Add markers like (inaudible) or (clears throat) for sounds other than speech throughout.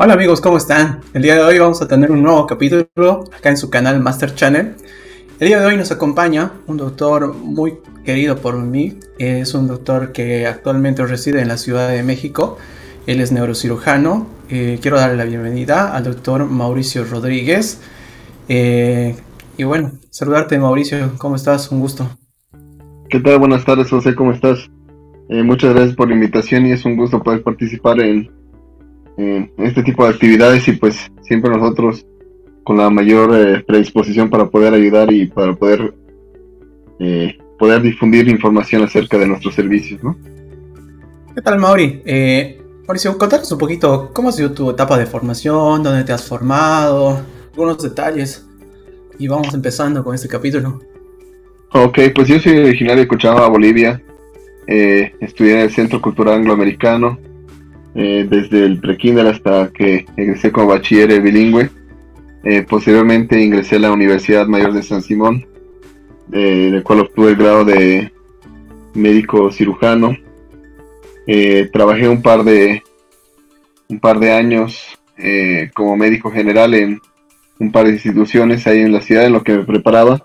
Hola amigos, ¿cómo están? El día de hoy vamos a tener un nuevo capítulo acá en su canal Master Channel. El día de hoy nos acompaña un doctor muy querido por mí. Es un doctor que actualmente reside en la Ciudad de México. Él es neurocirujano. Eh, quiero darle la bienvenida al doctor Mauricio Rodríguez. Eh, y bueno, saludarte Mauricio, ¿cómo estás? Un gusto. ¿Qué tal? Buenas tardes José, ¿cómo estás? Eh, muchas gracias por la invitación y es un gusto poder participar en este tipo de actividades y pues siempre nosotros con la mayor eh, predisposición para poder ayudar y para poder eh, poder difundir información acerca de nuestros servicios, ¿no? ¿Qué tal, Mauri? Eh, Mauricio, contanos un poquito cómo ha sido tu etapa de formación, dónde te has formado, algunos detalles. Y vamos empezando con este capítulo. Ok, pues yo soy originario de Cochabamba, Bolivia. estudié en el Centro Cultural Angloamericano. Eh, desde el prekinder hasta que egresé como bachiller bilingüe. Eh, posteriormente ingresé a la Universidad Mayor de San Simón, en el cual obtuve el grado de médico cirujano. Eh, trabajé un par de un par de años como médico general en un par de instituciones ahí en la ciudad en lo que me preparaba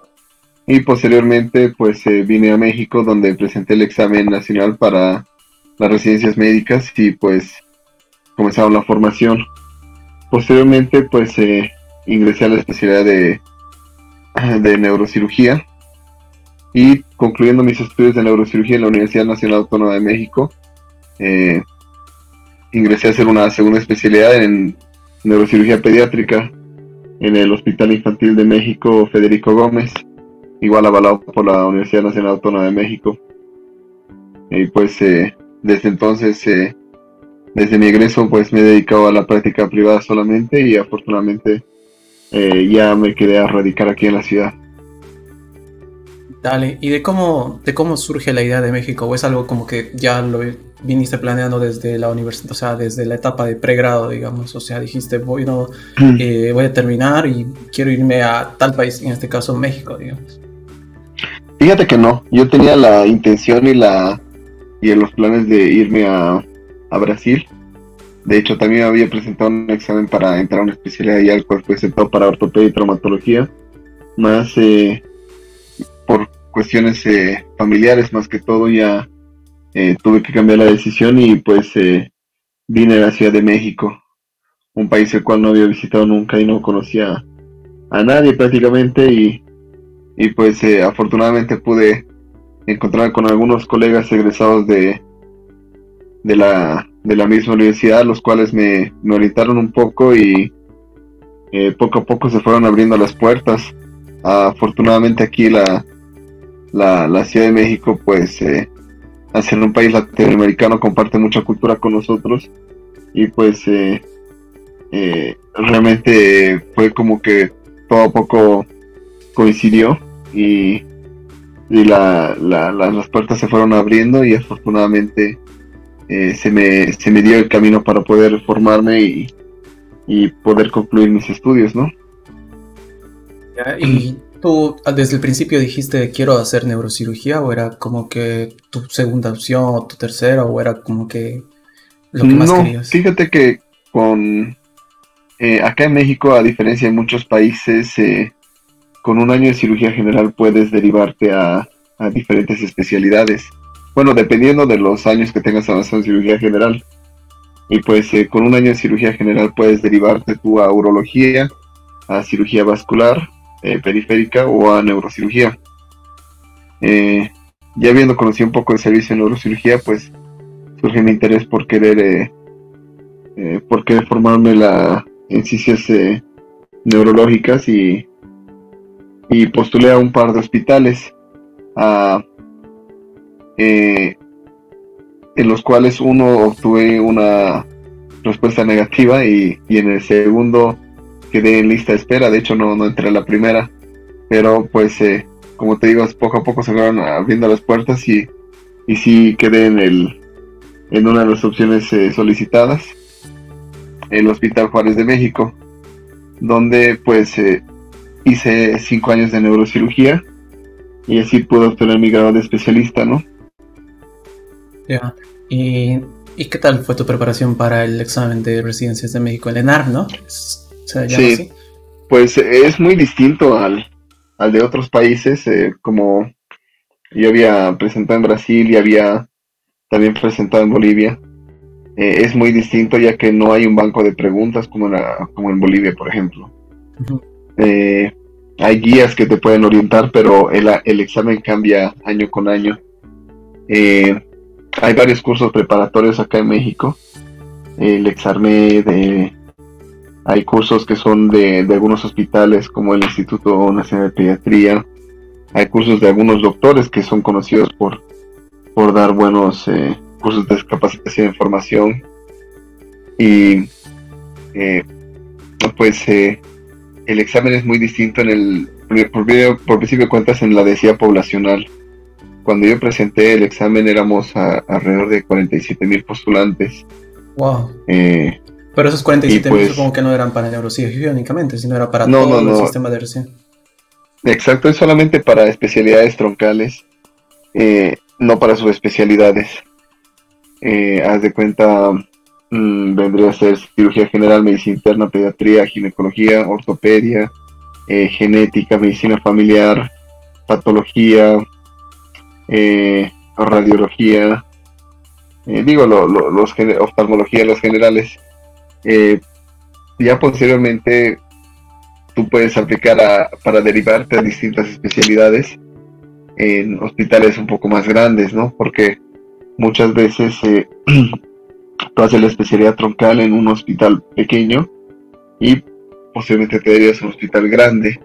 y posteriormente pues vine a México donde presenté el examen nacional para las residencias médicas y pues comenzaron la formación. Posteriormente pues eh, ingresé a la especialidad de, de neurocirugía y concluyendo mis estudios de neurocirugía en la Universidad Nacional Autónoma de México, eh, ingresé a hacer una segunda especialidad en neurocirugía pediátrica en el Hospital Infantil de México Federico Gómez, igual avalado por la Universidad Nacional Autónoma de México. Y pues eh, desde entonces, eh, desde mi egreso, pues me he dedicado a la práctica privada solamente y afortunadamente eh, ya me quedé a radicar aquí en la ciudad. Dale, ¿y de cómo, de cómo surge la idea de México? ¿O es algo como que ya lo viniste planeando desde la universidad, o sea, desde la etapa de pregrado, digamos? O sea, dijiste, voy, no, mm. eh, voy a terminar y quiero irme a tal país, en este caso México, digamos. Fíjate que no, yo tenía la intención y la y en los planes de irme a, Brasil. De hecho, también había presentado un examen para entrar a una especialidad el cual fue aceptado para ortopedia y traumatología. Más eh, por cuestiones eh, familiares, más que todo, ya eh, tuve que cambiar la decisión y pues vine a la Ciudad de México, un país el cual no había visitado nunca y no conocía a nadie prácticamente y, y pues afortunadamente pude encontrar con algunos colegas egresados de, de, la, de la misma universidad, los cuales me, me orientaron un poco y eh, poco a poco se fueron abriendo las puertas. afortunadamente aquí la, la, Ciudad de México, pues, eh, un país latinoamericano, comparte mucha cultura con nosotros y pues eh, eh, realmente fue como que todo a poco coincidió y y la, las puertas se fueron abriendo y afortunadamente eh, se, me, se me dio el camino para poder formarme y, y poder concluir mis estudios, ¿no? ¿Y tú desde el principio dijiste quiero hacer neurocirugía o era como que tu segunda opción o tu tercera o era como que lo que más no, Fíjate que con eh, acá en México, a diferencia de muchos países, eh, con un año de cirugía general puedes derivarte a, diferentes especialidades. Bueno, dependiendo de los años que tengas avanzado en cirugía general. Y pues eh, con un año de cirugía general puedes derivarte tú a urología, a cirugía vascular, eh, periférica o a neurocirugía. Eh, ya habiendo conocido un poco el servicio de neurocirugía, pues surge mi interés por querer, por querer formarme la, en ciencias neurológicas y y postulé a un par de hospitales eh, en los cuales uno obtuve una respuesta negativa y, en el segundo quedé en lista de espera, de hecho no, no entré a la primera, pero pues eh, como te digo, poco a poco se fueron abriendo las puertas y, y sí quedé en, el, en una de las opciones eh, solicitadas, el Hospital Juárez de México, donde pues hice cinco años de neurocirugía y así pude obtener mi grado de especialista, ¿no? Ya. Y ¿Y qué tal fue tu preparación para el examen de residencias de México, el ENAR, no? sí, pues es muy distinto al, al de otros países, eh, como yo había presentado en Brasil y había también presentado en Bolivia. Eh, es muy distinto ya que no hay un banco de preguntas como, como en Bolivia, por ejemplo. Eh, hay guías que te pueden orientar, pero el, el examen cambia año con año. hay varios cursos preparatorios acá en México. El Exarmed, de hay cursos que son de, algunos hospitales como el Instituto Nacional de Pediatría. Hay cursos de algunos doctores que son conocidos por, por dar buenos eh, cursos de capacitación en formación. Y eh, pues eh, el examen es muy distinto en el, por, por, principio de cuentas, en la densidad poblacional. Cuando yo presenté el examen éramos alrededor de 47 mil postulantes. Wow. Pero esos 47 mil pues, supongo que no eran para neurocirugía únicamente, sino era para todo el sistema de recién. Exacto, es solamente para especialidades troncales, eh, no para subespecialidades. Eh, haz de cuenta, mm, vendría a ser cirugía general, medicina interna, pediatría, ginecología, ortopedia, eh, genética, medicina familiar, patología, radiología, digo, los oftalmología, los generales eh, ya posteriormente tú puedes aplicar para derivarte a distintas especialidades en hospitales un poco más grandes, ¿no? Porque muchas veces eh, (clears throat) tú haces la especialidad troncal en un hospital pequeño y posiblemente te derivas a un hospital grande.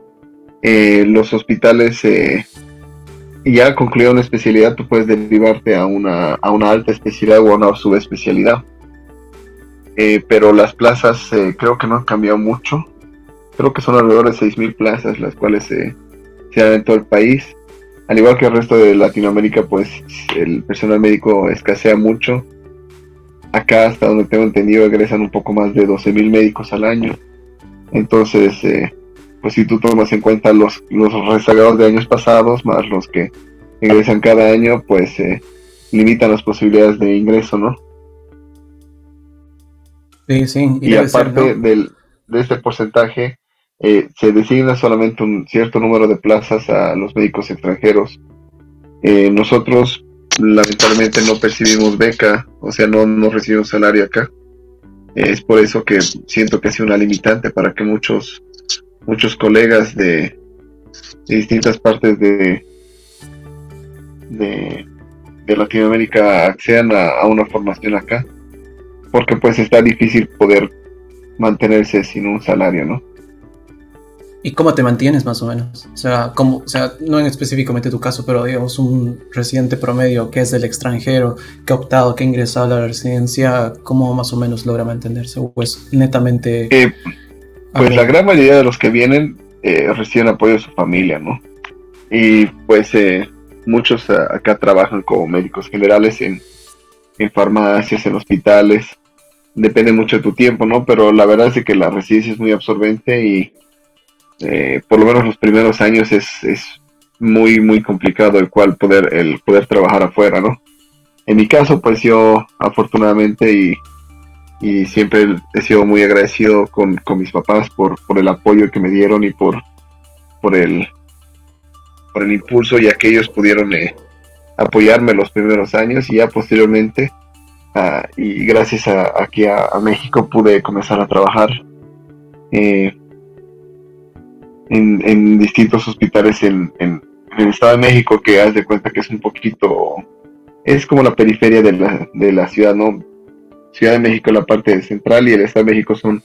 Eh, los hospitales ya concluido una especialidad, tú puedes derivarte a una, a una alta especialidad o a una subespecialidad. Eh, pero las plazas eh, creo que no han cambiado mucho. Creo que son alrededor de 6.000 plazas las cuales se dan en todo el país. Al igual que el resto de Latinoamérica, pues el personal médico escasea mucho. Acá, hasta donde tengo entendido, egresan un poco más de 12.000 médicos al año. Entonces, eh, pues si tú tomas en cuenta los, los rezagados de años pasados, más los que ingresan cada año, pues limitan las posibilidades de ingreso, ¿no? y, aparte del, de este porcentaje, eh, se designa solamente un cierto número de plazas a los médicos extranjeros. Eh, nosotros lamentablemente no percibimos beca, o sea, no, no recibimos salario acá. es por eso que siento que ha sido una limitante para que muchos, muchos colegas de, distintas partes de, de, Latinoamérica accedan a una formación acá porque pues está difícil poder mantenerse sin un salario, ¿no? ¿Y cómo te mantienes más o menos? O sea, como, o sea, no en específicamente tu caso, pero digamos un residente promedio que es del extranjero, que ha optado, que ha ingresado a la residencia, ¿cómo más o menos logra mantenerse? ¿O pues netamente... Eh, pues la gran mayoría de los que vienen eh, reciben apoyo de su familia, ¿no? Y pues eh, muchos acá trabajan como médicos generales en en farmacias, en hospitales. Depende mucho de tu tiempo, ¿no? Pero la verdad es que la residencia es muy absorbente y eh, por lo menos los primeros años es, es muy, muy complicado el cual poder, el poder trabajar afuera, ¿no? En mi caso, pues yo afortunadamente y, y siempre he sido muy agradecido con, con mis papás por, por, el apoyo que me dieron y por, por, el, por el impulso y que ellos pudieron eh, apoyarme los primeros años y ya posteriormente ah, y gracias a, aquí a, México pude comenzar a trabajar eh, en, distintos hospitales en, el Estado de México que haz de cuenta que es un poquito es como la periferia de la, de la ciudad, ¿no? Ciudad de México la parte central y el Estado de México son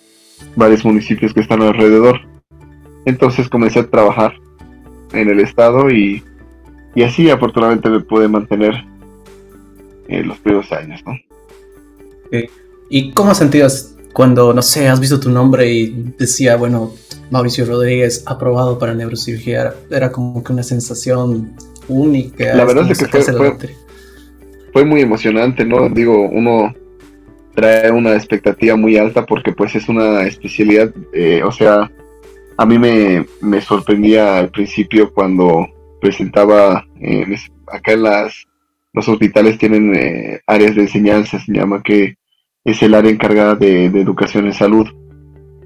varios municipios que están alrededor. Entonces comencé a trabajar en el estado y y así afortunadamente me pude mantener en los primeros años, ¿no? ¿Y cómo sentías cuando, no sé, has visto tu nombre y decía, bueno, Mauricio Rodríguez aprobado para neurocirugía? Era como que una sensación única. La verdad es que fue, fue, muy emocionante, ¿no? Digo, uno trae una expectativa muy alta porque pues es una especialidad, eh, o sea, a mí me, me sorprendía al principio cuando presentaba eh, acá en las los hospitales tienen eh, áreas de enseñanza, se llama que es el área encargada de, educación en salud.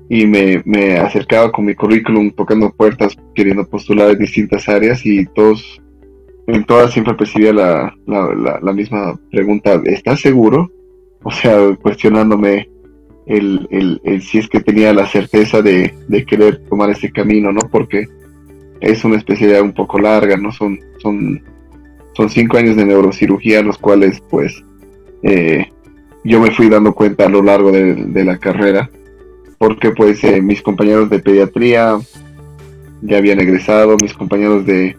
Y me, me, acercaba con mi currículum tocando puertas, queriendo postular en distintas áreas y todos, en todas siempre percibía la, la, la, misma pregunta, ¿estás seguro? O sea, cuestionándome el, el, el, si es que tenía la certeza de, de, querer tomar ese camino, ¿no? Porque es una especialidad un poco larga, ¿no? Son, son, son cinco años de neurocirugía, los cuales, pues, eh, yo me fui dando cuenta a lo largo de, la carrera, porque, pues, eh, mis compañeros de pediatría ya habían egresado, mis compañeros de,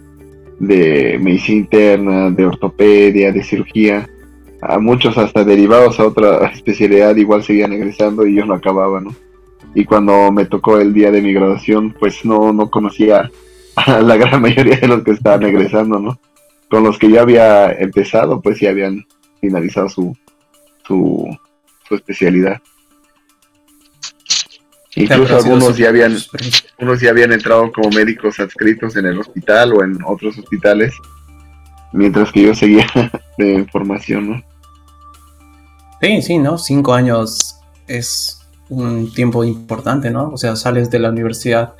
de medicina interna, de ortopedia, de cirugía, a muchos hasta derivados a otra (laughs) especialidad igual seguían egresando y yo no acababa, ¿no? Y cuando me tocó el día de mi graduación, pues no, no conocía (laughs) a la gran mayoría de los que estaban egresando, ¿no? Con los que ya había empezado, pues ya habían finalizado su, su, especialidad. Incluso algunos ya habían, unos ya habían entrado como médicos adscritos en el hospital o en otros hospitales, mientras que yo seguía (laughs) de formación, ¿no? Sí, sí, ¿no? Cinco años es un tiempo importante, ¿no? O sea, sales de la universidad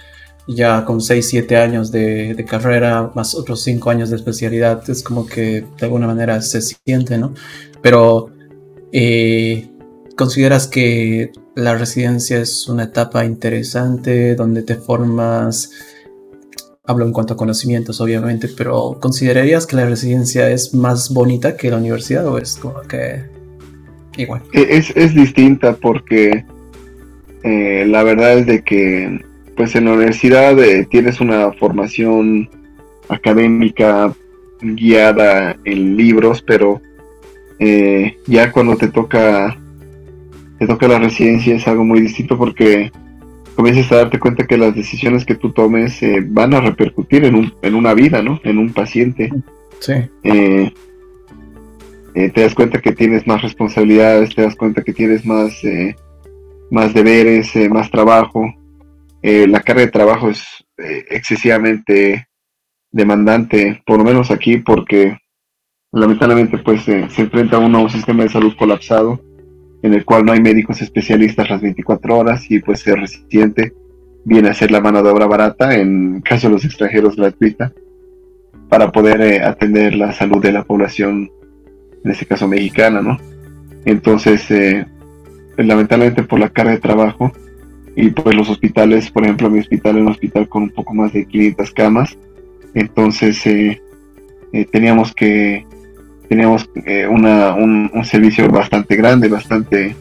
ya con 6, 7 años de, carrera, más otros 5 años de especialidad, es como que de alguna manera se siente, ¿no? Pero, eh, ¿consideras que la residencia es una etapa interesante donde te formas? Hablo en cuanto a conocimientos, obviamente, pero ¿considerarías que la residencia es más bonita que la universidad o es como que igual? Es, es distinta porque eh, la verdad es de que pues en la universidad eh, tienes una formación académica guiada en libros, pero eh, ya cuando te toca te toca la residencia es algo muy distinto porque comienzas a darte cuenta que las decisiones que tú tomes eh, van a repercutir en, un, en una vida, ¿no? En un paciente. Sí. te das cuenta que tienes más responsabilidades, te das cuenta que tienes más, más deberes, más trabajo, eh, la carga de trabajo es eh, excesivamente demandante, por lo menos aquí, porque lamentablemente pues se enfrenta uno a un sistema de salud colapsado en el cual no hay médicos especialistas las 24 horas y pues ser residente viene a ser la mano de obra barata, en caso de los extranjeros gratuita, para poder eh, atender la salud de la población, en este caso mexicana, ¿no? Entonces, lamentablemente por la carga de trabajo, y pues los hospitales, por ejemplo, mi hospital es un hospital con un poco más de 500 camas, entonces eh, eh, teníamos que teníamos eh, una, un, servicio bastante grande, bastante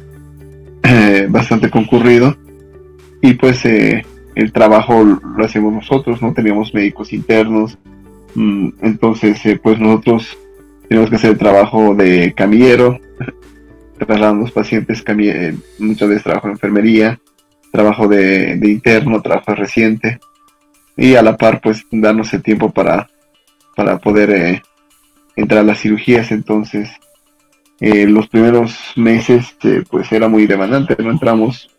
bastante concurrido. Y pues el trabajo lo hacemos nosotros, no teníamos médicos internos, mm, entonces pues nosotros tenemos que hacer el trabajo de camillero, (laughs) trasladando los pacientes, muchas veces trabajo en enfermería, trabajo de, interno, trabajo reciente. Y a la par pues darnos el tiempo para, para poder eh, entrar a las cirugías. Entonces eh, los primeros meses eh, pues era muy demandante, no entramos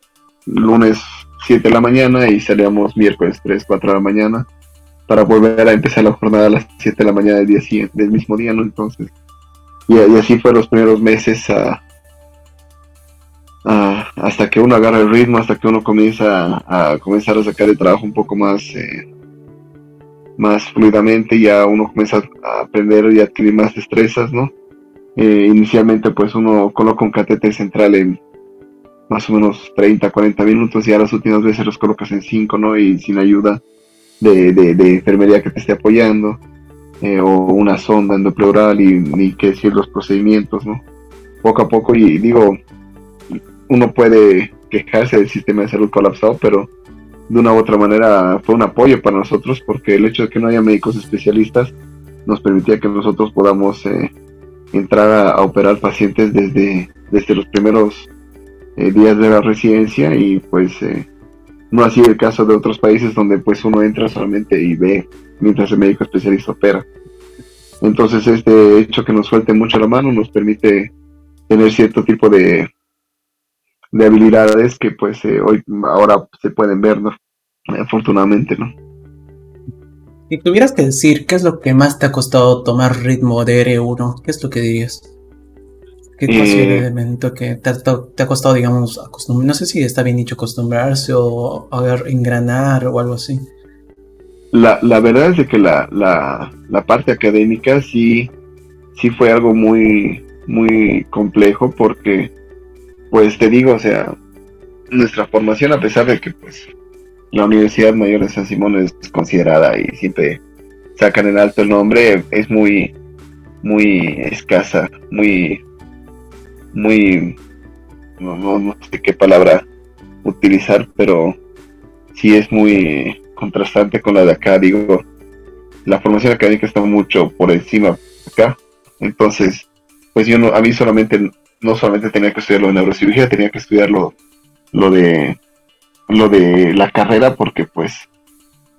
lunes 7 de la mañana y salíamos miércoles 3, 4 de la mañana para volver a empezar la jornada a las 7 de la mañana del mismo día, ¿no? Entonces, y, así fue los primeros meses hasta que uno agarra el ritmo, hasta que uno comienza a, comenzar a sacar el trabajo un poco más, eh, más fluidamente, ya uno comienza a aprender y adquirir más destrezas, ¿no? Eh, inicialmente pues uno coloca un catéter central en más o menos 30, 40 minutos y a las últimas veces los colocas en 5, ¿no? Y sin ayuda de, de, enfermería que te esté apoyando, eh, o una sonda endopleural y ni qué decir los procedimientos, ¿no? Poco a poco y digo, uno puede quejarse del sistema de salud colapsado, pero de una u otra manera fue un apoyo para nosotros porque el hecho de que no haya médicos especialistas nos permitía que nosotros podamos eh, entrar a, operar pacientes desde, desde los primeros eh, días de la residencia y pues eh, no ha sido el caso de otros países donde pues uno entra solamente y ve mientras el médico especialista opera. Entonces este hecho que nos suelte mucho la mano nos permite tener cierto tipo de, de habilidades que pues eh, hoy ahora se pueden ver, ¿no? Afortunadamente, ¿no? Si tuvieras que decir qué es lo que más te ha costado tomar ritmo de R1, ¿qué es lo que dirías? ¿Qué eh, elemento que te ha, costado, digamos, acostumbrar? No sé si está bien dicho acostumbrarse o engranar o algo así. La, la verdad es de que la, la, la, parte académica sí, sí fue algo muy, muy complejo porque, pues te digo, o sea, nuestra formación, a pesar de que pues la Universidad Mayor de San Simón es considerada y siempre sacan en alto el nombre, es muy, muy escasa, muy, muy, no, sé qué palabra utilizar, pero sí es muy contrastante con la de acá, digo, la formación académica está mucho por encima acá, entonces, pues yo no, a mí solamente, no solamente tenía que estudiar lo de neurocirugía, tenía que estudiar lo, lo de lo de la carrera porque pues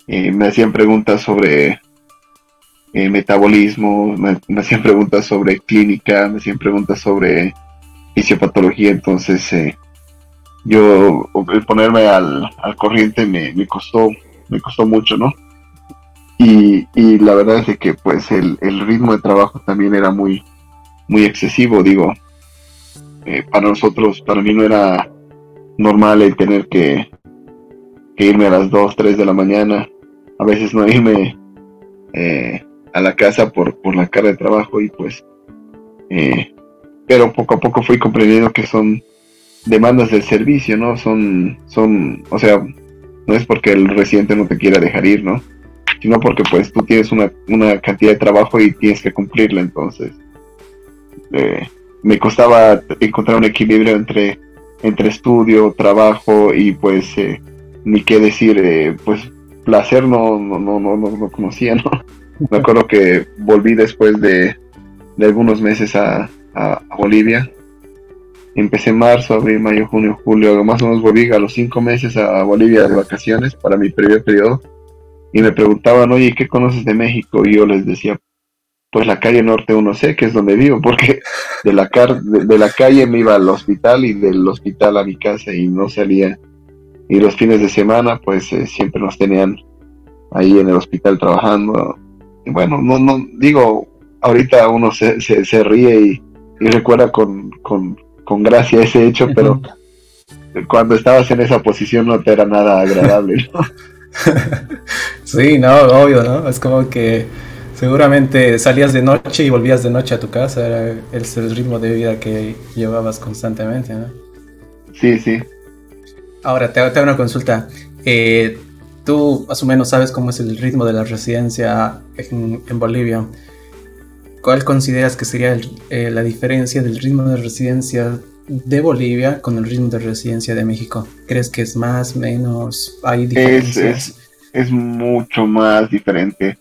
eh, me hacían preguntas sobre eh, metabolismo, me, hacían preguntas sobre clínica, me hacían preguntas sobre fisiopatología, entonces eh, yo ponerme al, al corriente me, me, costó me costó mucho, ¿no? Y, y la verdad es que pues el, el, ritmo de trabajo también era muy muy excesivo, digo, para nosotros, para mí no era normal el tener que irme a las 2, 3 de la mañana, a veces no irme eh, a la casa por, por la carga de trabajo y pues, eh, pero poco a poco fui comprendiendo que son demandas del servicio, ¿no? Son, son, o sea, no es porque el residente no te quiera dejar ir, ¿no? Sino porque pues tú tienes una, una cantidad de trabajo y tienes que cumplirla, entonces eh, me costaba encontrar un equilibrio entre, entre estudio, trabajo y pues ni qué decir, eh, pues placer no, no, no, no, no, conocía, ¿no? Me acuerdo que volví después de, de algunos meses a, a, Bolivia. Empecé marzo, abril, mayo, junio, julio, más o menos volví a los cinco meses a Bolivia de vacaciones para mi primer periodo. Y me preguntaban, oye, ¿qué conoces de México? Y yo les decía, pues la calle norte 1C, que es donde vivo, porque de la, car de, de, la calle me iba al hospital y del hospital a mi casa y no salía y los fines de semana pues eh, siempre nos tenían ahí en el hospital trabajando. Y bueno, no, no digo, ahorita uno se, se, ríe y, recuerda con, con, con, gracia ese hecho, pero cuando estabas en esa posición no te era nada agradable. ¿no? (laughs) sí, no, obvio, ¿no? Es como que seguramente salías de noche y volvías de noche a tu casa, era el, el ritmo de vida que llevabas constantemente, ¿no? Sí, sí. Ahora, te, hago una consulta. Eh, tú más o menos sabes cómo es el ritmo de la residencia en, Bolivia. ¿Cuál consideras que sería eh, la diferencia del ritmo de residencia de Bolivia con el ritmo de residencia de México? ¿Crees que es más, menos? ¿Hay diferencias? Es, mucho más diferente.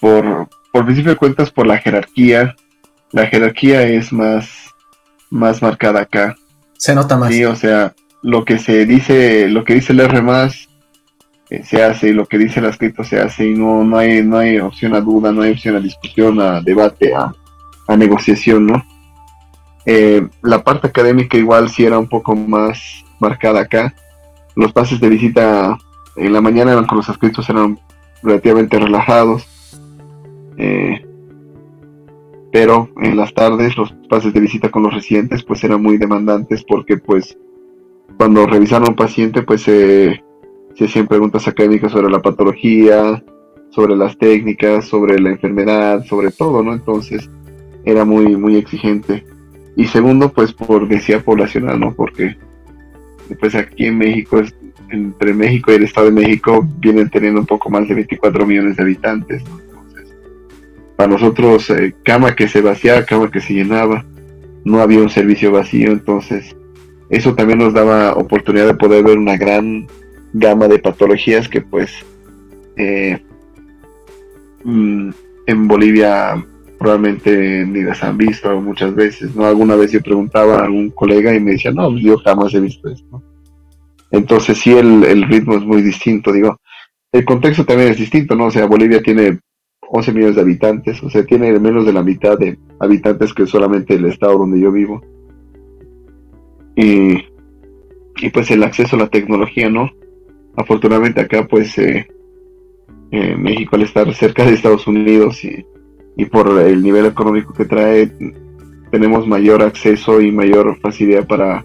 Por, por principio de cuentas, por la jerarquía. La jerarquía es más, más marcada acá. Se nota más. Sí, o sea, lo que se dice, lo que dice el R más eh, se hace y lo que dice el escrito se hace y no, no hay, no hay opción a duda, no hay opción a discusión, a debate, a, negociación, ¿no? Eh, la parte académica igual sí era un poco más marcada acá. Los pases de visita en la mañana eran con los escritos eran relativamente relajados. Eh, pero en las tardes los pases de visita con los residentes pues eran muy demandantes porque pues cuando revisaron a un paciente, pues se hacían preguntas académicas sobre la patología, sobre las técnicas, sobre la enfermedad, sobre todo, ¿no? Entonces era muy, muy exigente. Y segundo, pues por densidad poblacional, ¿no? Porque pues aquí en México, entre México y el Estado de México, vienen teniendo un poco más de 24 millones de habitantes, ¿no? Para nosotros, eh, cama que se vaciaba, cama que se llenaba, no había un servicio vacío, entonces eso también nos daba oportunidad de poder ver una gran gama de patologías que pues eh, mm, en Bolivia probablemente ni las han visto muchas veces, ¿no? Alguna vez yo preguntaba a algún colega y me decía, no, pues, yo jamás he visto esto. Entonces sí, el ritmo es muy distinto, digo. El contexto también es distinto, ¿no? O sea, Bolivia tiene 11 millones de habitantes, o sea, tiene menos de la mitad de habitantes que solamente el estado donde yo vivo y, pues el acceso a la tecnología, ¿no? Afortunadamente acá pues eh, Eh, México al estar cerca de Estados Unidos y, por el nivel económico que trae, tenemos mayor acceso y mayor facilidad para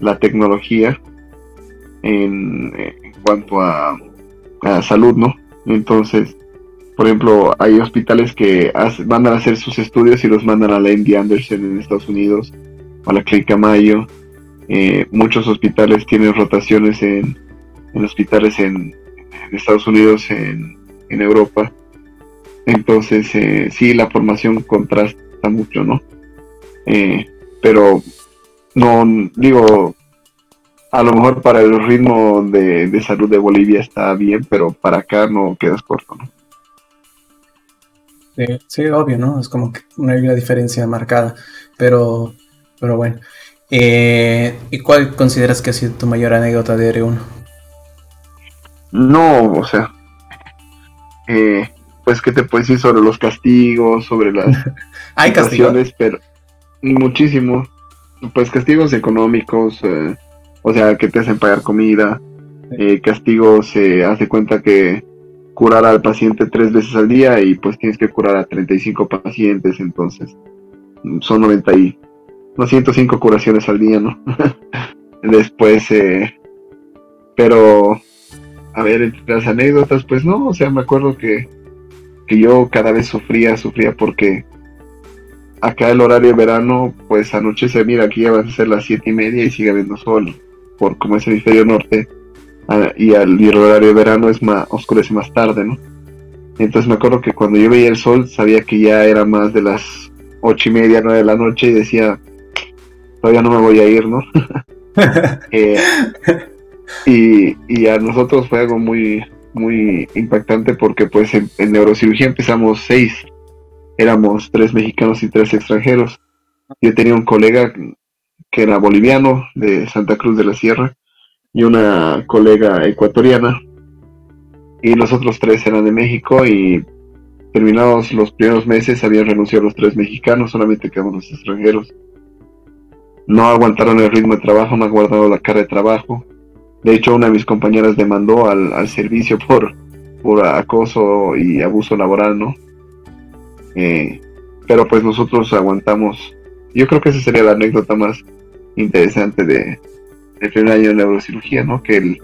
la tecnología en, cuanto a, salud, ¿no? Entonces, por ejemplo, hay hospitales que mandan a hacer sus estudios y los mandan a la MD Anderson en Estados Unidos, a la Clínica Mayo. Eh, muchos hospitales tienen rotaciones en, hospitales en, Estados Unidos, en, Europa. Entonces, eh, sí, la formación contrasta mucho, ¿no? Eh, pero no, digo, a lo mejor para el ritmo de, salud de Bolivia está bien, pero para acá no quedas corto, ¿no? Sí, obvio, ¿no? Es como que no hay una diferencia marcada, pero, pero bueno. Eh, ¿Y cuál consideras que ha sido tu mayor anécdota de R1? No, o sea, eh, pues qué te puedes decir sobre los castigos, sobre las (laughs) hay castigos, pero muchísimo, pues castigos económicos, eh, o sea, que te hacen pagar comida, eh, castigos, se hace cuenta que curar al paciente tres veces al día y pues tienes que curar a 35 pacientes, entonces son 90 y 105 curaciones al día, ¿no? (laughs) Después, eh, pero, a ver, entre las anécdotas, pues no, o sea, me acuerdo que, que yo cada vez sufría, sufría porque acá el horario de verano, pues anochece, mira, aquí ya va a ser las siete y media y sigue habiendo sol, por como es el hemisferio norte, y, al, el horario de verano es más, oscurece más tarde, ¿no? Entonces me acuerdo que cuando yo veía el sol, sabía que ya era más de las ocho y media, nueve de la noche, y decía, todavía no me voy a ir, ¿no? (laughs) (laughs) Eh, y, y a nosotros fue algo muy, muy impactante porque pues en, en neurocirugía empezamos seis éramos tres mexicanos y tres extranjeros. Yo tenía un colega que era boliviano de Santa Cruz de la Sierra y una colega ecuatoriana y los otros tres eran de México y terminados los primeros meses habían renunciado los tres mexicanos, solamente quedamos los extranjeros. No aguantaron el ritmo de trabajo, no aguantaron la cara de trabajo. De hecho, una de mis compañeras demandó al, al servicio por, por acoso y abuso laboral, ¿no? Eh, pero pues nosotros aguantamos. Yo creo que esa sería la anécdota más interesante de, del primer año de neurocirugía, ¿no? Que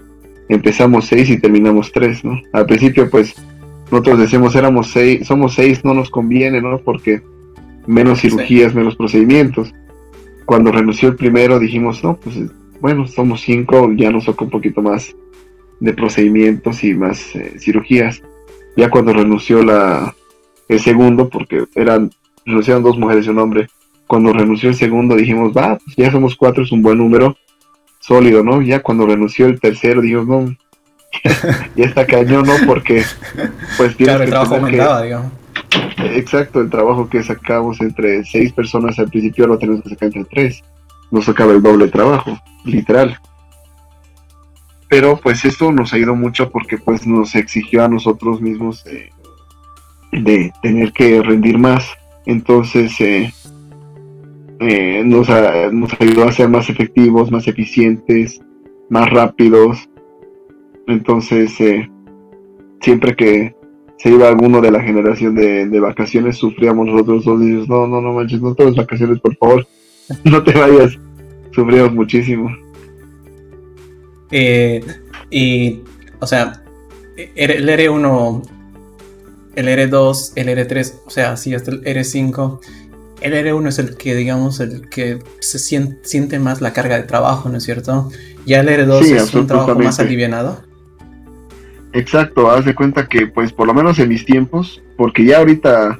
empezamos seis y terminamos tres, ¿no? Al principio, pues, nosotros decimos éramos seis, somos seis, no nos conviene, ¿no? Porque menos cirugías, menos procedimientos. Cuando renunció el primero dijimos, no, pues bueno, somos cinco, ya nos toca un poquito más de procedimientos y más eh, cirugías. Ya cuando renunció la, el segundo, porque eran, renunciaron dos mujeres y un hombre. Cuando renunció el segundo dijimos, va, pues ya somos cuatro, es un buen número, sólido, ¿no? Ya cuando renunció el tercero dijimos, no, (laughs) ya está cañón, ¿no? Porque pues tienes que el trabajo aumentaba, digamos. Exacto, el trabajo que sacamos entre seis personas al principio lo tenemos que sacar entre tres. Nos sacaba el doble trabajo, literal. Pero pues esto nos ayudó mucho porque pues nos exigió a nosotros mismos eh, de tener que rendir más. Entonces eh, eh, nos, nos, ayudó a ser más efectivos, más eficientes, más rápidos. Entonces, eh, siempre que se iba alguno de la generación de, vacaciones, sufríamos nosotros dos. No, no, no manches, no todas vacaciones, por favor. (laughs) no te vayas. Sufríamos muchísimo. y, o sea, el R1 el R2, el R3, o sea, sí, hasta el R5. El R1 es el que, digamos, el que se siente, más la carga de trabajo, ¿no es cierto? Ya el R2 es un trabajo más alivianado. Exacto, haz de cuenta que, pues, por lo menos en mis tiempos, porque ya ahorita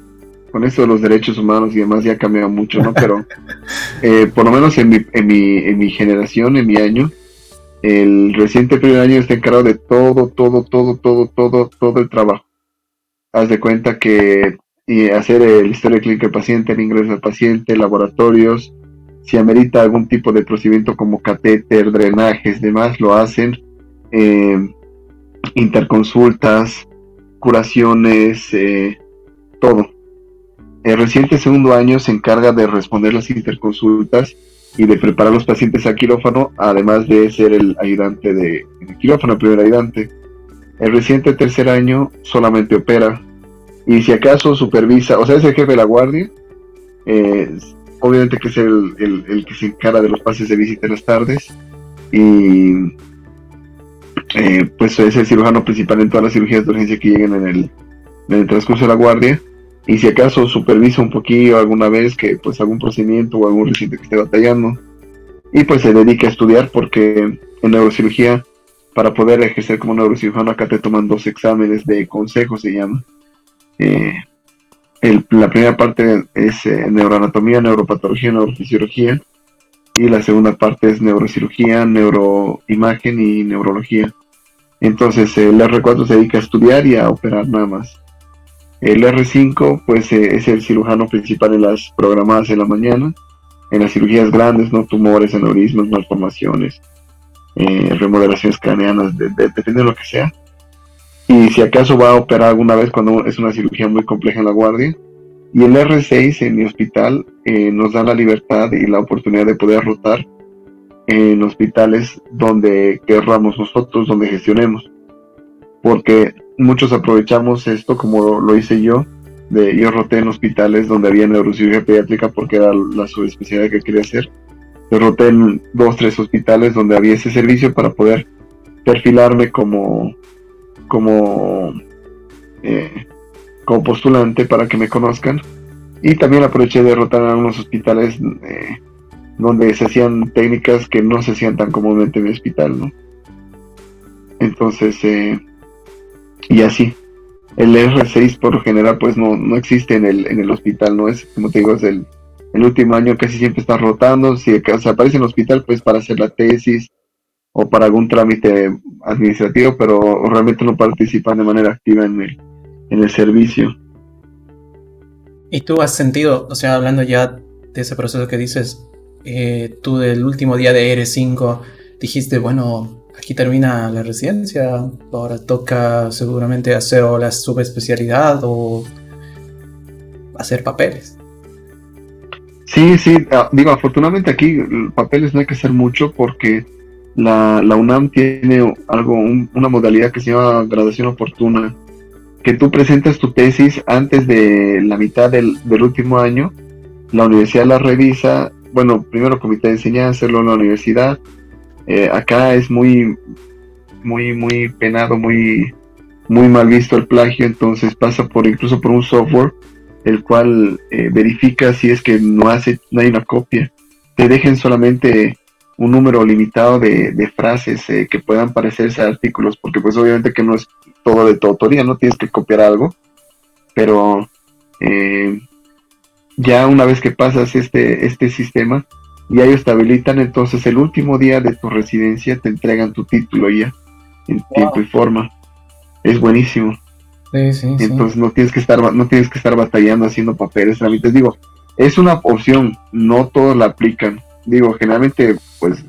con esto de los derechos humanos y demás ya cambiado mucho, ¿no? Pero (laughs) eh, por lo menos en mi, en, mi, en mi generación, en mi año, el reciente primer año está encargado de todo, todo, todo, todo, todo, todo el trabajo haz de cuenta que y hacer el historia clínica del paciente, el ingreso del paciente, laboratorios, si amerita algún tipo de procedimiento como catéter, drenajes, demás, lo hacen, eh, interconsultas, curaciones, eh, todo. El reciente segundo año se encarga de responder las interconsultas y de preparar los pacientes a quirófano, además de ser el ayudante de quirófano, el primer ayudante. El residente de tercer año solamente opera y si acaso supervisa, o sea, es el jefe de la guardia, eh, obviamente que es el, el, que se encarga de los pases de visita en las tardes. Y eh, pues es el cirujano principal en todas las cirugías de urgencia que lleguen en el, en el transcurso de la guardia. Y si acaso supervisa un poquillo alguna vez que pues algún procedimiento o algún residente que esté batallando. Y pues se dedica a estudiar porque en neurocirugía para poder ejercer como neurocirujano acá te toman dos exámenes de consejo se llama eh, la primera parte es eh, neuroanatomía, neuropatología, neurofisiología y la segunda parte es neurocirugía, neuroimagen y neurología. Entonces el R4 se dedica a estudiar y a operar nada más. El R5 pues eh, es el cirujano principal en las programadas en la mañana, en las cirugías grandes, no tumores, aneurismas, malformaciones, remodelaciones craneanas, depende de lo que sea. Y si acaso va a operar alguna vez cuando es una cirugía muy compleja en la guardia. Y el R6 en mi hospital eh, nos da la libertad y la oportunidad de poder rotar en hospitales donde querramos nosotros, donde gestionemos. Porque muchos aprovechamos esto, como lo, hice yo, de yo roté en hospitales donde había neurocirugía pediátrica porque era la subespecialidad que quería hacer. Yo roté en dos, tres hospitales donde había ese servicio para poder perfilarme como, como, eh, como postulante para que me conozcan. Y también aproveché de rotar en algunos hospitales eh, donde se hacían técnicas que no se hacían tan comúnmente en el hospital, ¿no? Entonces, eh, y así. El R6 por lo general pues no, no existe en el, en el hospital, no es, como te digo, es el, el último año casi siempre está rotando, si se aparece en el hospital pues para hacer la tesis o para algún trámite administrativo, pero realmente no participan de manera activa en el, en el servicio. ¿Y tú has sentido, o sea, hablando ya de ese proceso que dices, eh, tú del último día de R5 dijiste, bueno, aquí termina la residencia, ahora toca seguramente hacer o la subespecialidad o hacer papeles. Sí, sí, ah, digo, afortunadamente aquí papeles no hay que hacer mucho porque la, UNAM tiene algo, una modalidad que se llama graduación oportuna, que tú presentas tu tesis antes de la mitad del, del último año, la universidad la revisa, bueno, primero comité de enseñanza, luego la universidad, eh, acá es muy, muy, muy penado, muy, muy mal visto el plagio, entonces pasa por incluso por un software el cual eh, verifica si es que no hace, no hay una copia. Te dejen solamente un número limitado de, frases eh, que puedan parecerse a artículos, porque pues obviamente que no es todo de tu autoría, no tienes que copiar algo, pero ya una vez que pasas este, este sistema, y ellos te habilitan, entonces el último día de tu residencia te entregan tu título ya, en tiempo y forma. Es buenísimo. Sí, sí, entonces no tienes que estar no tienes que estar batallando haciendo papeles, trámites. Digo, es una opción, no todos la aplican. Digo, generalmente pues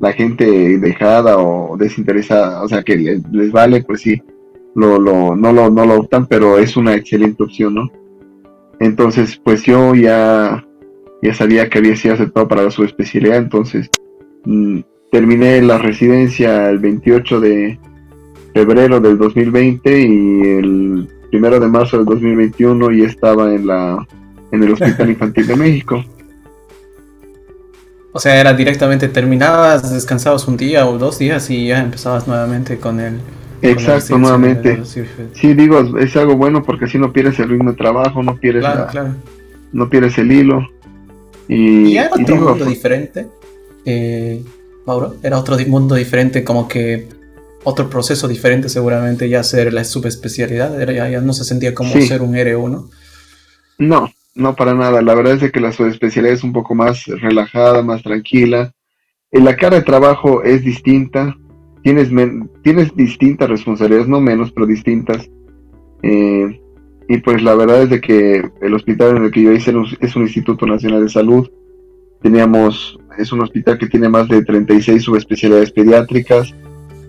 la gente dejada o desinteresada, o sea que les, vale, pues sí, lo, lo, no, lo, no lo optan, pero es una excelente opción, ¿no? Entonces, pues yo ya ya sabía que había sido aceptado para su especialidad, entonces mm, terminé la residencia el 28 de febrero del 2020 y el primero de marzo del 2021 ya estaba en la en el Hospital (laughs) Infantil de México. O sea, era directamente terminabas, descansabas un día o dos días y ya empezabas nuevamente con el... Exacto, nuevamente. Sí, digo, es algo bueno porque así no pierdes el ritmo de trabajo, no pierdes, no pierdes el hilo. Y, era otro mundo diferente, eh, Mauro. Era otro mundo diferente, como que otro proceso diferente, seguramente, ya ser la subespecialidad. Era, ya, no se sentía como ser un R1. No, no para nada. La verdad es que la subespecialidad es un poco más relajada, más tranquila. En la cara de trabajo es distinta. Tienes, tienes distintas responsabilidades, no menos, pero distintas. Eh, y pues la verdad es de que el hospital en el que yo hice es un Instituto Nacional de Salud. Teníamos, es un hospital que tiene más de 36 subespecialidades pediátricas.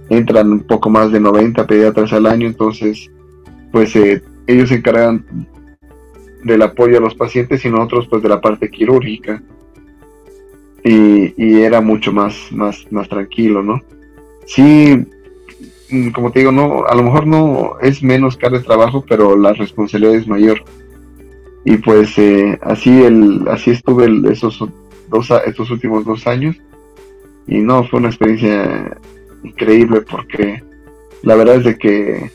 Entran un poco más de 90 pediatras al año, entonces pues eh, ellos se encargan del apoyo a los pacientes y nosotros pues de la parte quirúrgica. Y, y era mucho más, más, más tranquilo, ¿no? Sí, mm, como te digo, no, a lo mejor no es menos carga de trabajo, pero la responsabilidad es mayor. Y pues eh, así el, así estuve esos dos, estos últimos dos años. Y no, fue una experiencia increíble porque la verdad es de que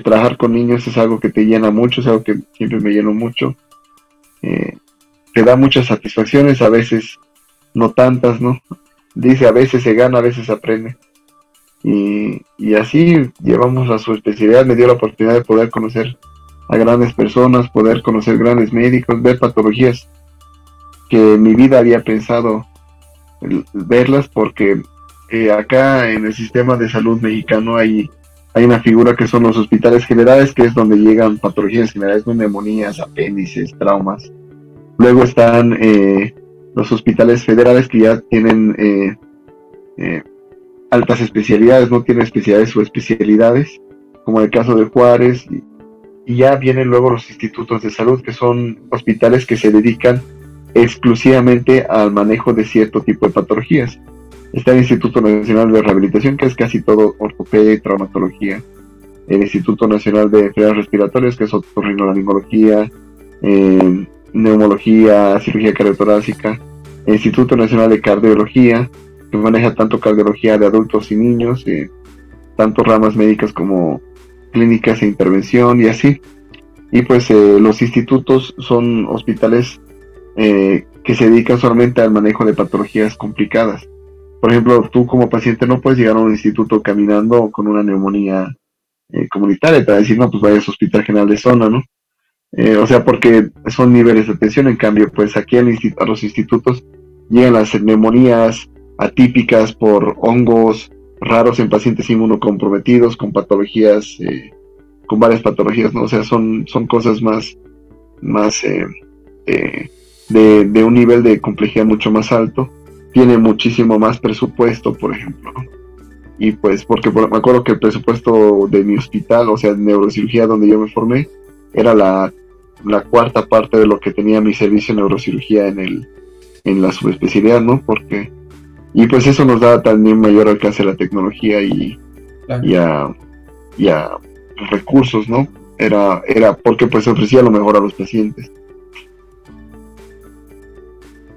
trabajar con niños es algo que te llena mucho, es algo que siempre me llenó mucho. Eh, te da muchas satisfacciones, a veces no tantas, ¿no? Dice, a veces se gana, a veces se aprende. Y, así llevamos a su especialidad, me dio la oportunidad de poder conocer a grandes personas, poder conocer grandes médicos, ver patologías que mi vida había pensado verlas porque eh, acá en el sistema de salud mexicano hay, hay una figura que son los hospitales generales, que es donde llegan patologías generales, neumonías, apéndices, traumas. Luego están eh, los hospitales federales que ya tienen eh, altas especialidades, no tienen especialidades o especialidades, como el caso de Juárez, y ya vienen luego los institutos de salud, que son hospitales que se dedican exclusivamente al manejo de cierto tipo de patologías. Está el Instituto Nacional de Rehabilitación, que es casi todo ortopedia y traumatología. El Instituto Nacional de Enfermedades Respiratorias, que es otorrinolaringología, eh, neumología, cirugía cardiotorácica. El Instituto Nacional de Cardiología, que maneja tanto cardiología de adultos y niños, eh, tanto ramas médicas como clínicas e intervención y así. Y pues eh, los institutos son hospitales eh, que se dedican solamente al manejo de patologías complicadas. Por ejemplo, tú como paciente no puedes llegar a un instituto caminando con una neumonía eh, comunitaria, para decir, no, pues vayas al Hospital General de Zona, ¿no? o sea, porque son niveles de atención, en cambio, pues aquí a los institutos llegan las neumonías atípicas por hongos, raros en pacientes inmunocomprometidos con patologías, eh, con varias patologías, ¿no? O sea, son, son cosas más, más eh, eh, de, un nivel de complejidad mucho más alto. Tiene muchísimo más presupuesto, por ejemplo, Y pues, porque me acuerdo que el presupuesto de mi hospital, o sea, de neurocirugía donde yo me formé, era la, la cuarta parte de lo que tenía mi servicio de neurocirugía en el en la subespecialidad, ¿no? Porque y pues eso nos da también mayor alcance a la tecnología y, a, recursos, ¿no? Era, era porque pues ofrecía lo mejor a los pacientes.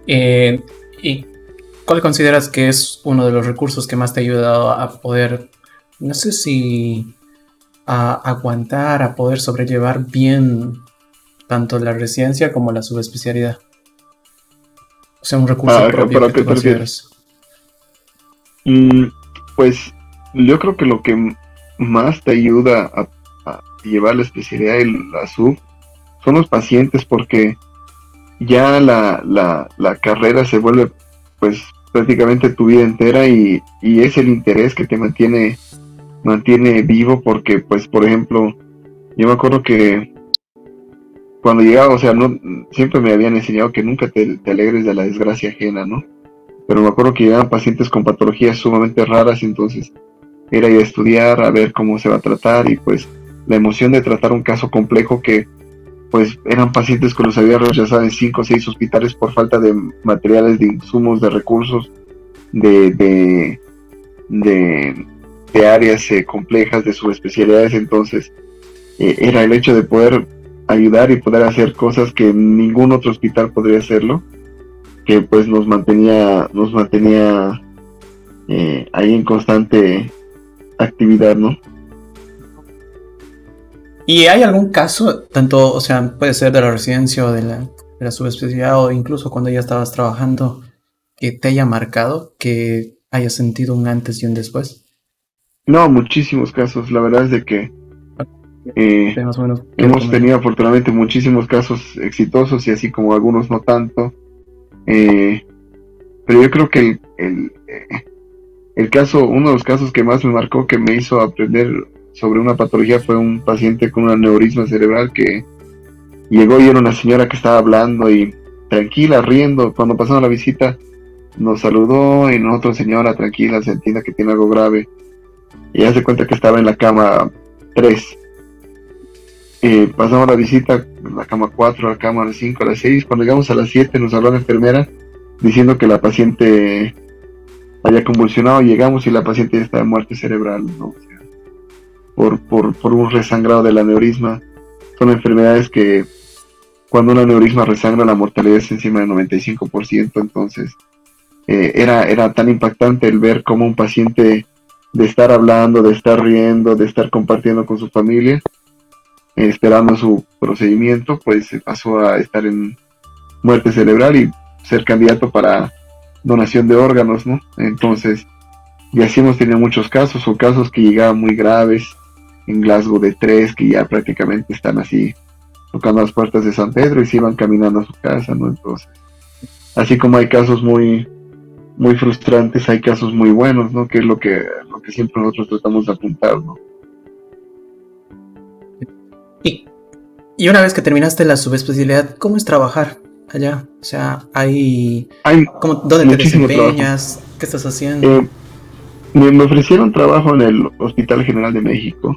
Eh, ¿Y cuál consideras que es uno de los recursos que más te ha ayudado a poder, no sé si a aguantar, a poder sobrellevar bien tanto la residencia como la subespecialidad? O sea, un recurso ah, propio que consideras. Mm, pues yo creo que lo que más te ayuda a, llevar la especialidad y la sub son los pacientes porque ya la, la, carrera se vuelve pues prácticamente tu vida entera y, es el interés que te mantiene mantiene vivo porque pues por ejemplo yo me acuerdo que cuando llegaba o sea no siempre me habían enseñado que nunca te, te alegres de la desgracia ajena no pero me acuerdo que llegaban pacientes con patologías sumamente raras, entonces era ir a estudiar, a ver cómo se va a tratar y pues la emoción de tratar un caso complejo que pues eran pacientes que los había rechazado en cinco o seis hospitales por falta de materiales, de insumos, de recursos, de, de, de, áreas eh, complejas, de subespecialidades, entonces eh, era el hecho de poder ayudar y poder hacer cosas que ningún otro hospital podría hacerlo que pues nos mantenía, nos mantenía eh, ahí en constante actividad, ¿no? ¿Y hay algún caso, tanto, o sea, puede ser de la residencia o de la, de la subespecialidad o incluso cuando ya estabas trabajando, que te haya marcado, que haya sentido un antes y un después? No, muchísimos casos. La verdad es de que eh, hemos tenido afortunadamente muchísimos casos exitosos y así como algunos no tanto. Eh, pero yo creo que el, eh, el, caso, uno de los casos que más me marcó, que me hizo aprender sobre una patología, fue un paciente con un aneurisma cerebral que llegó y era una señora que estaba hablando y tranquila, riendo. Cuando pasamos la visita, nos saludó y nosotros, señora, tranquila, se entiende que tiene algo grave. Y hace cuenta que estaba en la cama 3. Eh, pasamos la visita, la cama 4, la cama 5, a las 6. Cuando llegamos a las 7 nos habló la enfermera diciendo que la paciente había convulsionado. Llegamos y la paciente ya estaba en muerte cerebral. Por, por, por un resangrado del aneurisma. Son enfermedades que cuando un aneurisma resangra la mortalidad es encima del 95%, entonces eh, era, era tan impactante el ver cómo un paciente de estar hablando, de estar riendo, de estar compartiendo con su familia, esperando su procedimiento, pues pasó a estar en muerte cerebral y ser candidato para donación de órganos, ¿no? Entonces, y así hemos tenido muchos casos, o casos que llegaban muy graves, en Glasgow de tres, que ya prácticamente están así tocando las puertas de San Pedro y se iban caminando a su casa, ¿no? Entonces, así como hay casos muy, muy frustrantes, hay casos muy buenos, ¿no? Que es lo que, lo que siempre nosotros tratamos de apuntar, ¿no? Y, una vez que terminaste la subespecialidad, ¿cómo es trabajar allá? O sea, hay... ¿Dónde te desempeñas? ¿Qué estás haciendo? Eh, me, ofrecieron trabajo en el Hospital General de México,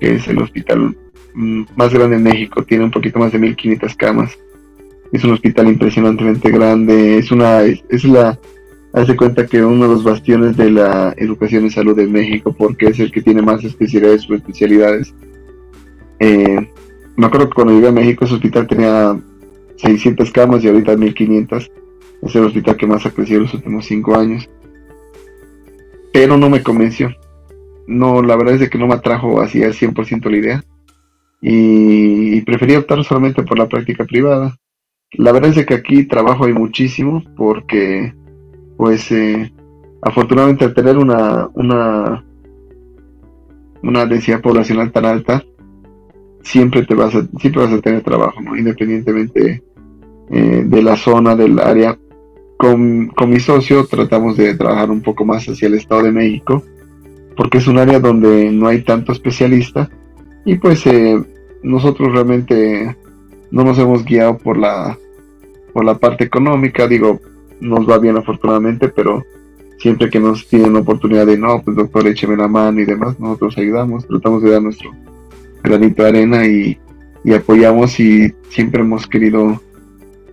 que es el hospital mm, más grande en México, tiene un poquito más de 1500 camas. Es un hospital impresionantemente grande, es una es la hace cuenta que uno de los bastiones de la educación y salud de México porque es el que tiene más especialidades o especialidades. Eh, me acuerdo que cuando llegué a México ese hospital tenía 600 camas y ahorita 1500. Es el hospital que más ha crecido en los últimos 5 años pero no me convenció. No, la verdad es que no me atrajo así al 100% la idea. Y, preferí optar solamente por la práctica privada. La verdad es que aquí trabajo hay muchísimo porque, pues, eh, afortunadamente al tener una, una, una densidad poblacional tan alta, siempre te vas a, siempre vas a tener trabajo, ¿no? Independientemente eh, de la zona, del área con, mi socio tratamos de trabajar un poco más hacia el Estado de México, porque es un área donde no hay tanto especialista. Y pues eh, nosotros realmente no nos hemos guiado por la, por la parte económica, digo, nos va bien afortunadamente, pero siempre que nos tienen oportunidad de no, pues doctor, écheme la mano y demás, nosotros ayudamos, tratamos de dar nuestro granito de arena y, apoyamos y siempre hemos querido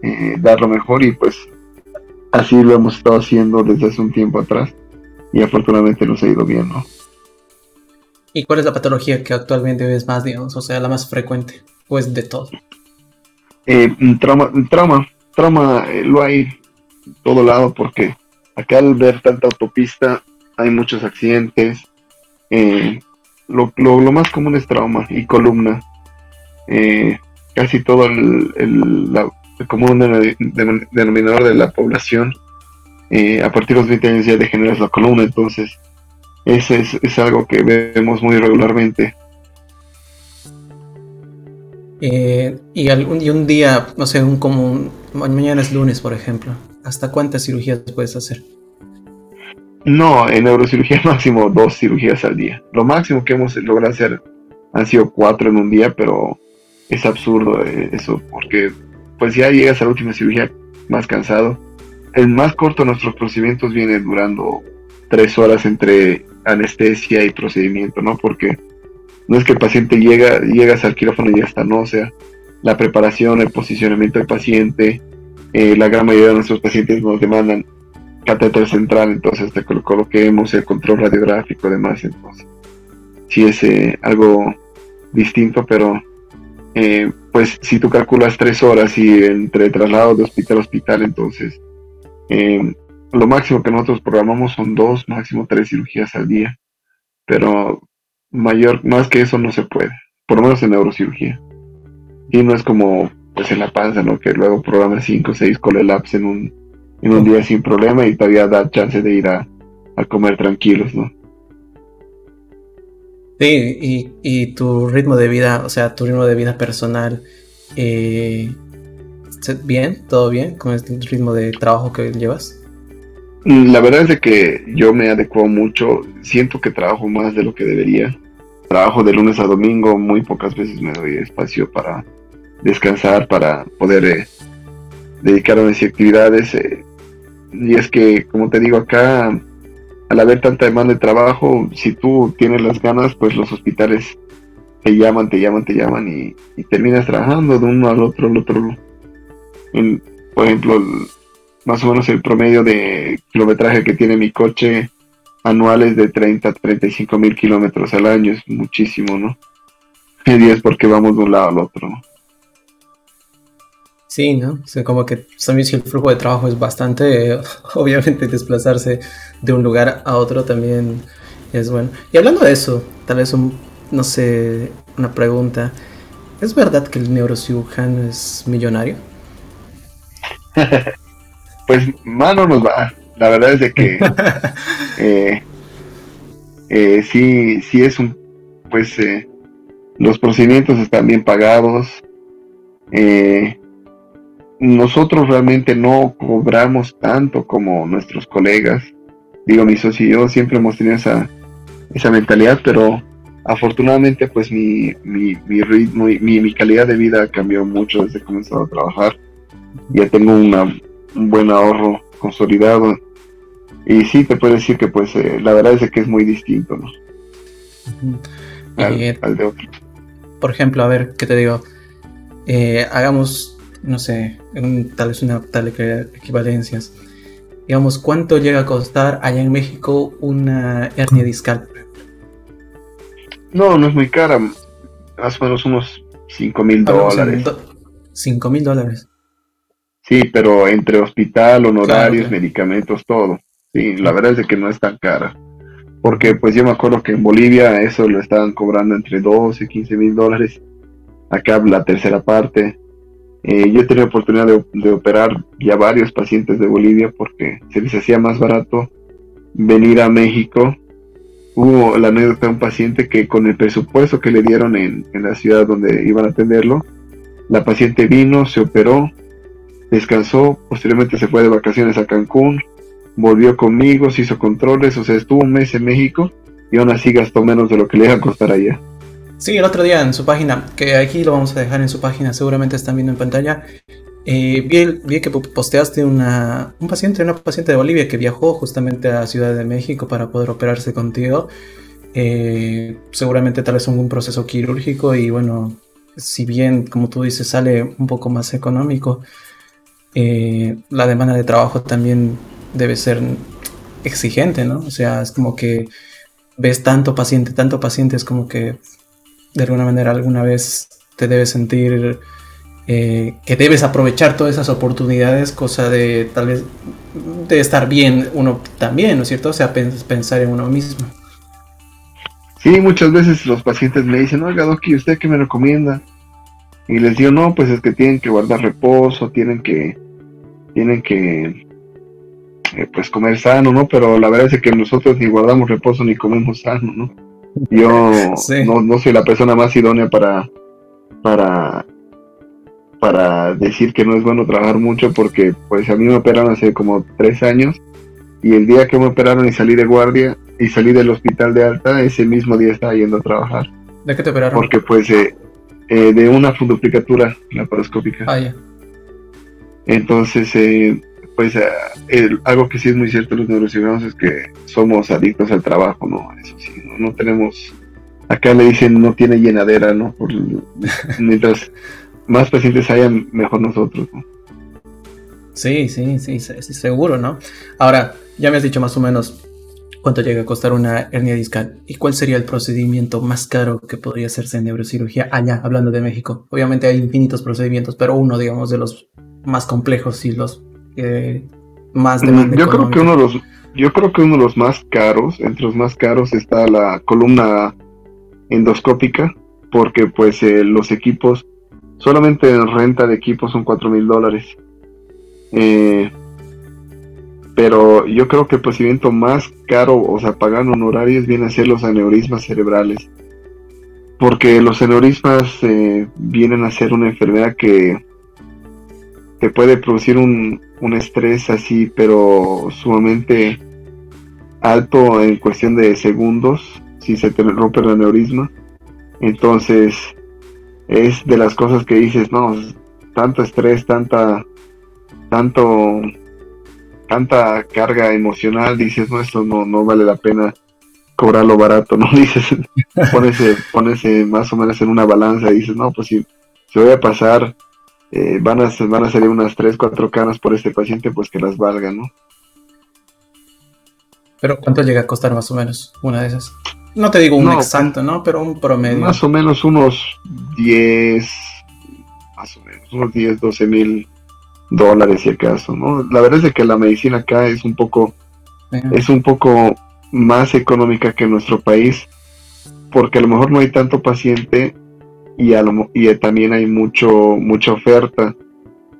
eh, dar lo mejor y pues así lo hemos estado haciendo desde hace un tiempo atrás y afortunadamente nos ha ido bien, ¿no? ¿Y cuál es la patología que actualmente ves más, digamos, o sea, la más frecuente? Pues de todo. Eh, trauma, trauma, trauma eh, lo hay en todo lado porque acá al ver tanta autopista hay muchos accidentes. Eh, lo, más común es trauma y columna. Casi todo el, el, la, como un denominador de la población. Eh, a partir de los 20 años ya degeneras la columna, entonces ese es, algo que vemos muy regularmente. Eh, y, algún, y un día, no sé, un como mañana es lunes, por ejemplo, ¿hasta cuántas cirugías puedes hacer? No, en neurocirugía (laughs) máximo dos cirugías al día. Lo máximo que hemos logrado hacer han sido cuatro en un día, pero es absurdo eh, eso, porque pues ya llegas a la última cirugía más cansado. El más corto nuestros procedimientos viene durando tres horas entre anestesia y procedimiento, ¿no? Porque no es que el paciente llega, llegas al quirófano y ya está, no, o sea, la preparación, el posicionamiento del paciente, eh, la gran mayoría de nuestros pacientes nos demandan catéter central, entonces te coloquemos el control radiográfico, además, entonces sí es eh, algo distinto, pero eh, pues si tú calculas tres horas y entre traslado de hospital a hospital, entonces eh, lo máximo que nosotros programamos son dos, máximo tres cirugías al día, pero mayor, más que eso no se puede, por lo menos en neurocirugía. Y no es como pues en la panza, ¿no? Que luego programas cinco o seis colelaps en un, en un día sin problema y todavía da chance de ir a, a comer tranquilos, ¿no? Sí, y, tu ritmo de vida, o sea, tu ritmo de vida personal, eh, ¿bien? ¿Todo bien con el ritmo de trabajo que llevas? La verdad es que yo me adecuo mucho, siento que trabajo más de lo que debería. Trabajo de lunes a domingo, muy pocas veces me doy espacio para descansar, para poder eh, dedicarme a mis actividades. Eh, y es que, como te digo, acá al haber tanta demanda de trabajo, si tú tienes las ganas, pues los hospitales te llaman, te llaman, te llaman y, terminas trabajando de uno al otro, al otro. Por ejemplo, más o menos el promedio de kilometraje que tiene mi coche anuales de 30 a 35 mil kilómetros al año, es muchísimo, ¿no? Y es porque vamos de un lado al otro, ¿no? Sí, ¿no? O como que también si el flujo de trabajo es bastante, (laughs) obviamente desplazarse de un lugar a otro también es bueno. Y hablando de eso, tal vez un, no sé, una pregunta. ¿Es verdad que el neurocirujano es millonario? (laughs) pues mano nos va. La verdad es de que (laughs) eh, eh, sí, sí es un, pues eh, los procedimientos están bien pagados. nosotros realmente no cobramos tanto como nuestros colegas. Digo, mi socio y yo siempre hemos tenido esa, esa mentalidad, pero afortunadamente pues mi, mi, mi ritmo y mi, calidad de vida cambió mucho desde que he comenzado a trabajar. Ya tengo una, un buen ahorro consolidado. Y sí, te puedo decir que pues eh, la verdad es que es muy distinto, ¿no? Eh, al, de otro. Por ejemplo, a ver, ¿qué te digo? Eh, hagamos, no sé, tal vez una tal equivalencias. Digamos, ¿cuánto llega a costar allá en México una hernia discal? No, no es muy cara. Más o menos unos 5 mil dólares. 5 mil dólares. Sí, pero entre hospital, honorarios, medicamentos, todo. Sí, la verdad es que no es tan cara. Porque pues yo me acuerdo que en Bolivia eso lo estaban cobrando entre 12 y 15 mil dólares. Acá la tercera parte. Eh, yo he tenido oportunidad de, de, operar ya varios pacientes de Bolivia porque se les hacía más barato venir a México hubo la anécdota de un paciente que con el presupuesto que le dieron en, la ciudad donde iban a atenderlo, la paciente vino, se operó, descansó, posteriormente se fue de vacaciones a Cancún, volvió conmigo, se hizo controles, o sea, estuvo un mes en México y aún así gastó menos de lo que le iba a costar allá. Sí, el otro día en su página, que aquí lo vamos a dejar en su página, seguramente están viendo en pantalla, eh, vi, que posteaste una, un paciente, una paciente de Bolivia que viajó justamente a Ciudad de México para poder operarse contigo. Eh, seguramente tal vez un proceso quirúrgico y bueno, si bien como tú dices sale un poco más económico, eh, la demanda de trabajo también debe ser exigente, ¿no? O sea, es como que ves tanto paciente, tanto paciente, es como que de alguna manera alguna vez te debes sentir eh, que debes aprovechar todas esas oportunidades, cosa de tal vez de estar bien uno también, ¿no es cierto? O sea, pensar en uno mismo. Sí, muchas veces los pacientes me dicen, oiga, Doki, ¿usted qué me recomienda? Y les digo, no, pues es que tienen que guardar reposo, tienen que, tienen que, eh, pues comer sano, ¿no? Pero la verdad es que nosotros ni guardamos reposo ni comemos sano, ¿no? Yo no, no soy la persona más idónea para, para para decir que no es bueno trabajar mucho porque pues a mí me operaron hace como tres años y el día que me operaron y salí de guardia y salí del hospital de alta, ese mismo día estaba yendo a trabajar. ¿De qué te operaron? Porque pues eh, eh, de una funduplicatura laparoscópica. Ah, ya. Entonces, eh, pues algo que sí es muy cierto los neurocirujanos es que somos adictos al trabajo, ¿no? Eso sí, no, tenemos... Acá le dicen no tiene llenadera, ¿no? Por, (laughs) mientras más pacientes hayan, mejor nosotros. ¿no? Sí, sí, sí, sí, seguro, ¿no? Ahora, ya me has dicho más o menos cuánto llega a costar una hernia discal y cuál sería el procedimiento más caro que podría hacerse en neurocirugía allá, hablando de México. Obviamente hay infinitos procedimientos, pero uno, digamos, de los más complejos y los eh, más demandantes. Yo creo que uno de los, yo creo que uno de los más caros, entre los más caros está la columna endoscópica, porque pues eh, los equipos Solamente en renta de equipo son 4 mil dólares. Eh, pero yo creo que el procedimiento más caro, o sea, pagando honorarios, viene a ser los aneurismas cerebrales. Porque los aneurismas eh, vienen a ser una enfermedad que te puede producir un, un estrés así, pero sumamente alto en cuestión de segundos, si se te rompe el aneurisma. Entonces, es de las cosas que dices, no, tanto estrés, tanta, tanto, tanta carga emocional, dices, no, esto no, no vale la pena cobrarlo barato, ¿no? (laughs) Dices, pones, más o menos en una balanza dices, no, pues si, se voy a pasar, eh, van, a, van a salir unas 3, 4 canas por este paciente, pues que las valga, ¿no? Pero ¿cuánto llega a costar más o menos una de esas? No te digo un exacto, ¿no? Pero un promedio. Más o menos unos 10, más o menos, unos 10, 12 mil dólares si acaso, ¿no? La verdad es que la medicina acá es un poco, es un poco más económica que en nuestro país, porque a lo mejor no hay tanto paciente y, a lo, y también hay mucho, mucha oferta,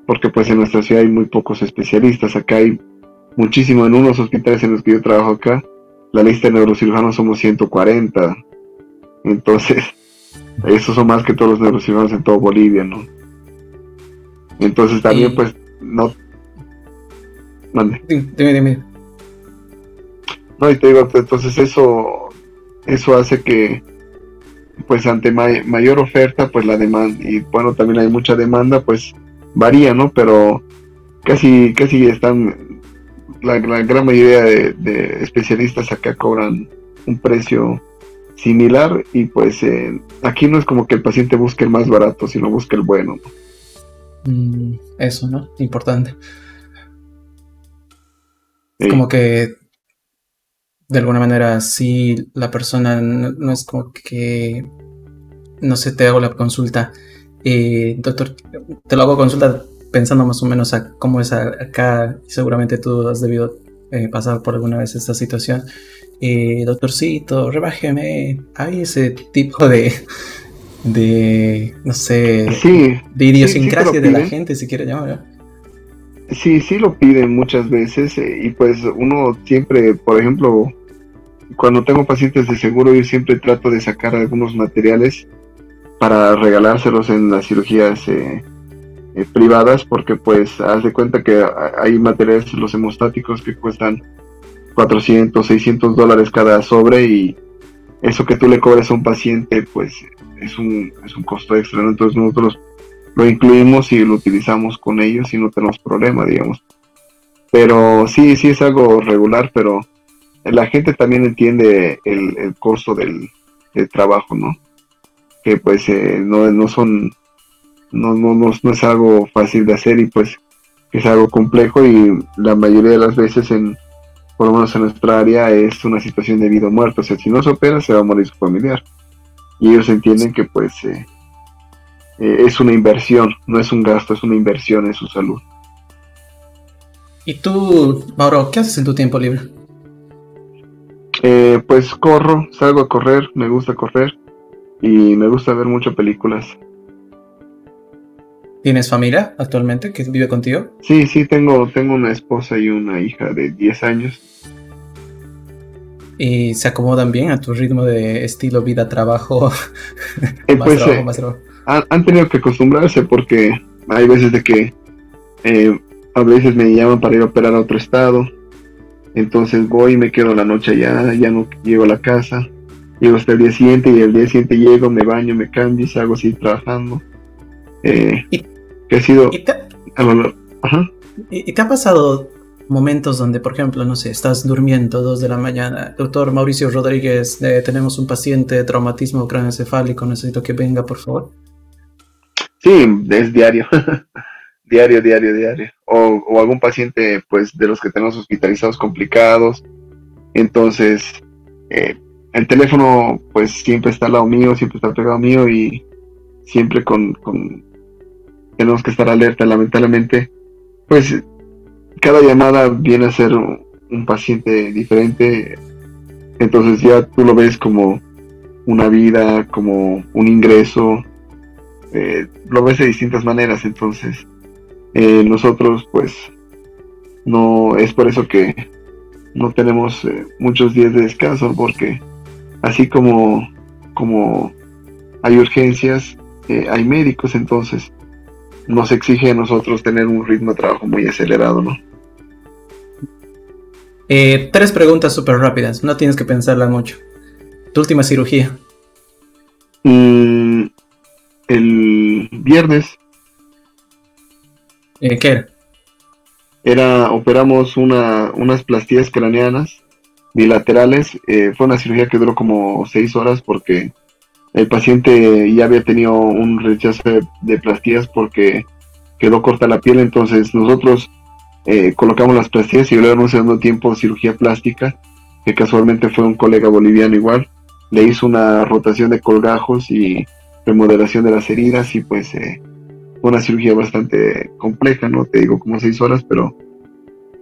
porque pues en nuestra ciudad hay muy pocos especialistas, acá hay muchísimo, en unos hospitales en los que yo trabajo acá, la lista de neurocirujanos somos 140, entonces, (laughs) esos son más que todos los neurocirujanos en todo Bolivia, ¿no? Entonces también pues no... Mande. Dime, dime. No, y te digo, entonces eso, eso hace que, pues ante mayor oferta, pues la demanda, y bueno, también hay mucha demanda, pues varía, ¿no? Pero casi, casi están, la, gran mayoría de, especialistas acá cobran un precio similar y pues eh, aquí no es como que el paciente busque el más barato, sino busque el bueno. Mm, eso, ¿no? Importante. Como que de alguna manera, si la persona no, es como que, no sé, te hago la consulta, eh, doctor, te lo hago consulta pensando más o menos a cómo es acá, seguramente tú has debido eh, pasar por alguna vez esta situación. Eh, doctorcito, rebájeme, hay ese tipo de, de no sé, de idiosincrasia de la gente, si quiere llamar. Sí, sí lo piden muchas veces y pues uno siempre, por ejemplo, cuando tengo pacientes de seguro, yo siempre trato de sacar algunos materiales para regalárselos en las cirugías eh, eh, privadas, porque pues haz de cuenta que hay materiales, los hemostáticos, que cuestan 400, 600 dólares cada sobre y eso que tú le cobres a un paciente, pues es un, es un costo extra, entonces nosotros lo incluimos y lo utilizamos con ellos y no tenemos problema, digamos. Pero sí, sí es algo regular, pero la gente también entiende el, costo del, trabajo, ¿no? Que pues eh, no, no son, no, no, no, es algo fácil de hacer y pues es algo complejo y la mayoría de las veces en, por lo menos en nuestra área, es una situación de vida o muerte. O sea, si no se opera, se va a morir su familiar. Y ellos entienden que pues eh, eh, es una inversión, no es un gasto, es una inversión en su salud. ¿Y tú, Mauro, qué haces en tu tiempo libre? Eh, pues corro, salgo a correr, me gusta correr y me gusta ver muchas películas. ¿Tienes familia actualmente que vive contigo? Sí, sí, tengo, tengo una esposa y una hija de 10 años. ¿Y se acomodan bien a tu ritmo de estilo vida-trabajo? (laughs) Eh, pues, eh, Han, tenido que acostumbrarse porque hay veces de que a veces me llaman para ir a operar a otro estado entonces voy y me quedo la noche allá, ya no llego a la casa. Llego hasta el día siguiente y el día siguiente llego, me baño, me cambio y salgo así trabajando. Eh, que ha sido... ¿Y te, ¿Y te ha pasado momentos donde, por ejemplo, no sé, estás durmiendo dos de la mañana, doctor Mauricio Rodríguez, eh, tenemos un paciente de traumatismo craneoencefálico, necesito que venga, por favor? Sí, es diario. (laughs) diario, diario, diario. O, algún paciente, pues, de los que tenemos hospitalizados complicados. Entonces, eh, el teléfono, pues, siempre está al lado mío, siempre está pegado mío y siempre con, con, tenemos que estar alerta. Lamentablemente, pues, cada llamada viene a ser un paciente diferente. Entonces ya tú lo ves como una vida, como un ingreso, eh, lo ves de distintas maneras, entonces eh, nosotros pues no es por eso que no tenemos eh, muchos días de descanso porque así como como hay urgencias eh, hay médicos entonces nos exige a nosotros tener un ritmo de trabajo muy acelerado no tres preguntas súper rápidas. No tienes que pensarla mucho. Tu última cirugía. Mm, el viernes eh, ¿Qué era? Era, operamos una, unas plastillas craneanas bilaterales. Eh, fue una cirugía que duró como seis horas porque el paciente ya había tenido un rechazo de, plastillas porque quedó corta la piel. Entonces nosotros eh, colocamos las plastillas y luego en un segundo tiempo cirugía plástica que casualmente fue un colega boliviano igual. Le hizo una rotación de colgajos y remodelación de las heridas y pues eh, una cirugía bastante compleja, no te digo como seis horas, pero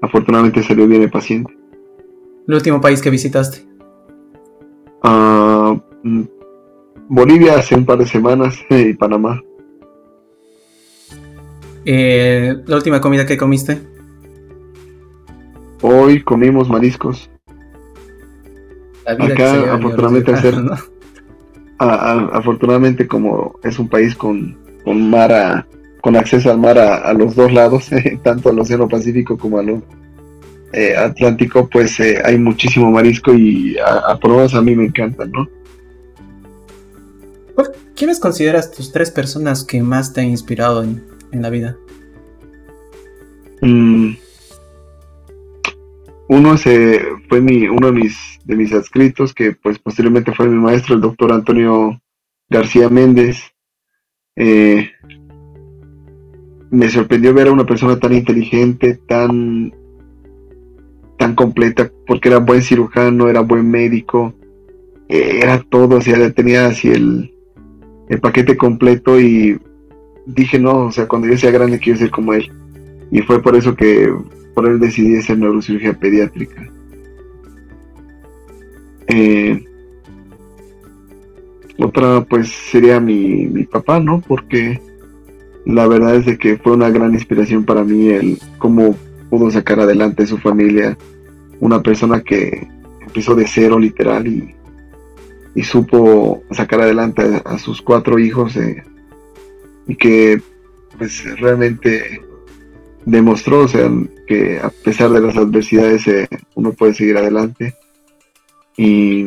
afortunadamente salió bien el paciente. ¿El último país que visitaste? Ah, mm, Bolivia hace un par de semanas (laughs) y Panamá. Eh, ¿La última comida que comiste? Hoy comimos mariscos. Acá, afortunadamente, (laughs) afortunadamente, como es un país con, con mar con acceso al mar a, los dos lados, (laughs) tanto al Océano Pacífico como al eh, Atlántico, pues eh, hay muchísimo marisco y a, pruebas a mí me encantan, ¿no? ¿Quiénes consideras tus tres personas que más te han inspirado en, la vida? Mm. Uno fue mi, uno de mis, de mis adscritos, que pues posteriormente fue mi maestro, el doctor Antonio García Méndez. Eh, me sorprendió ver a una persona tan inteligente, tan, tan completa, porque era buen cirujano, era buen médico, eh, era todo, o sea, tenía así el, el paquete completo y dije, no, o sea, cuando yo sea grande quiero ser como él. Y fue por eso que por él decidí hacer neurocirugía pediátrica. Eh, otra pues sería mi, mi, papá, ¿no? Porque la verdad es de que fue una gran inspiración para mí el cómo pudo sacar adelante su familia. Una persona que empezó de cero literal y, y supo sacar adelante a, sus cuatro hijos eh, y que pues realmente demostró, o sea, que a pesar de las adversidades eh, uno puede seguir adelante. Y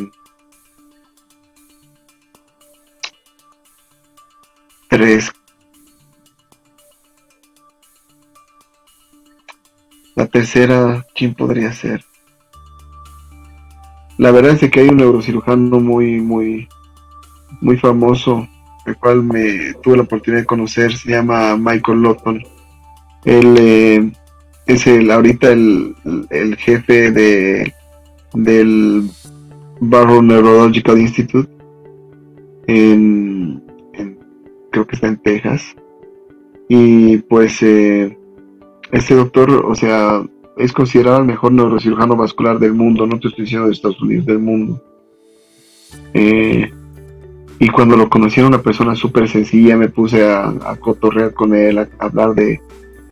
tres. La tercera, ¿quién podría ser? La verdad es que hay un neurocirujano muy, muy, muy famoso, el cual me tuve la oportunidad de conocer, se llama Michael Lawton él eh, es el ahorita el, jefe de del Barrow Neurological Institute en, creo que está en Texas y pues eh, este doctor o sea es considerado el mejor neurocirujano vascular del mundo no te estoy diciendo de Estados Unidos del mundo eh, y cuando lo conocí era una persona súper sencilla me puse a, a cotorrear con él a hablar de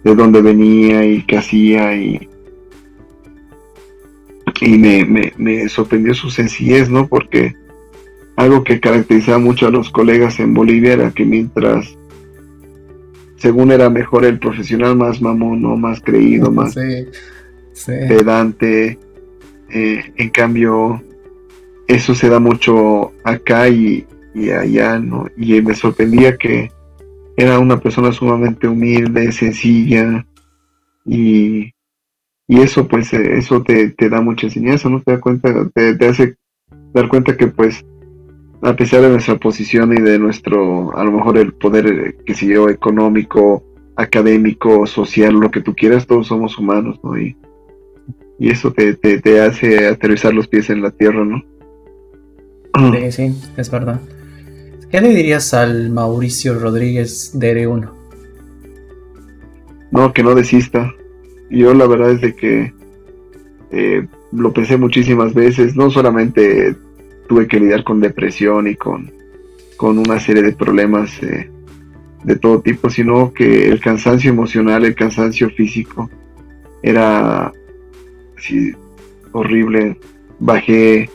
de dónde venía y qué hacía y, y me, me, sorprendió su sencillez, ¿no? Porque algo que caracterizaba mucho a los colegas en Bolivia era que mientras, según era mejor el profesional, más mamono, más creído, (laughs) más pedante, eh, en cambio, eso se da mucho acá y, y allá, ¿no? Y me sorprendía que era una persona sumamente humilde, sencilla y, y eso pues eh, eso te, da mucha enseñanza, ¿no? Te da cuenta, te, hace dar cuenta que pues a pesar de nuestra posición y de nuestro, a lo mejor el poder, eh, que sé yo, económico, académico, social, lo que tú quieras, todos somos humanos, ¿no? Y, y eso te, te, hace aterrizar los pies en la tierra, ¿no? Sí, sí, es verdad. ¿Qué le dirías al Mauricio Rodríguez de R1? No, que no desista. Yo la verdad es de que eh, lo pensé muchísimas veces. No solamente tuve que lidiar con depresión y con, con una serie de problemas eh, de todo tipo, sino que el cansancio emocional, el cansancio físico era horrible. Bajé,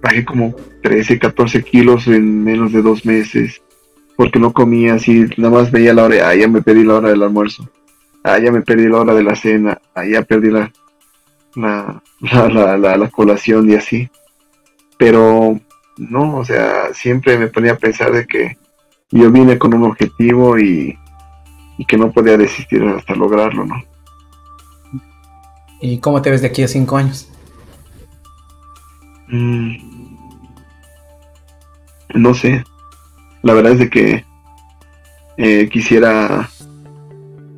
bajé como 13, 14 kilos en menos de dos meses, porque no comía así, nada más veía la hora, ah, ya me perdí la hora del almuerzo, ah, ya me perdí la hora de la cena, ah, ya perdí la, la, la, la, colación y así. Pero no, o sea, siempre me ponía a pensar de que yo vine con un objetivo y, y que no podía desistir hasta lograrlo, ¿no? ¿Y cómo te ves de aquí a cinco años? Mm, no sé. La verdad es de que eh, quisiera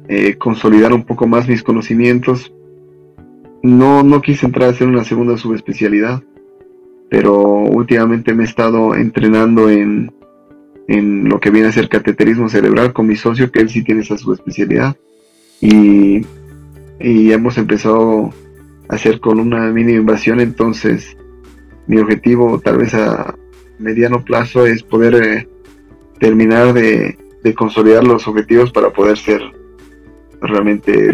eh, consolidar un poco más mis conocimientos no, no quise entrar a hacer una segunda subespecialidad, pero últimamente me he estado entrenando en, en lo que viene a ser cateterismo cerebral con mi socio, que él sí tiene esa subespecialidad. Y, y hemos empezado a hacer con una mini invasión, entonces mi objetivo tal vez a mediano plazo es poder eh, terminar de, consolidar los objetivos para poder ser realmente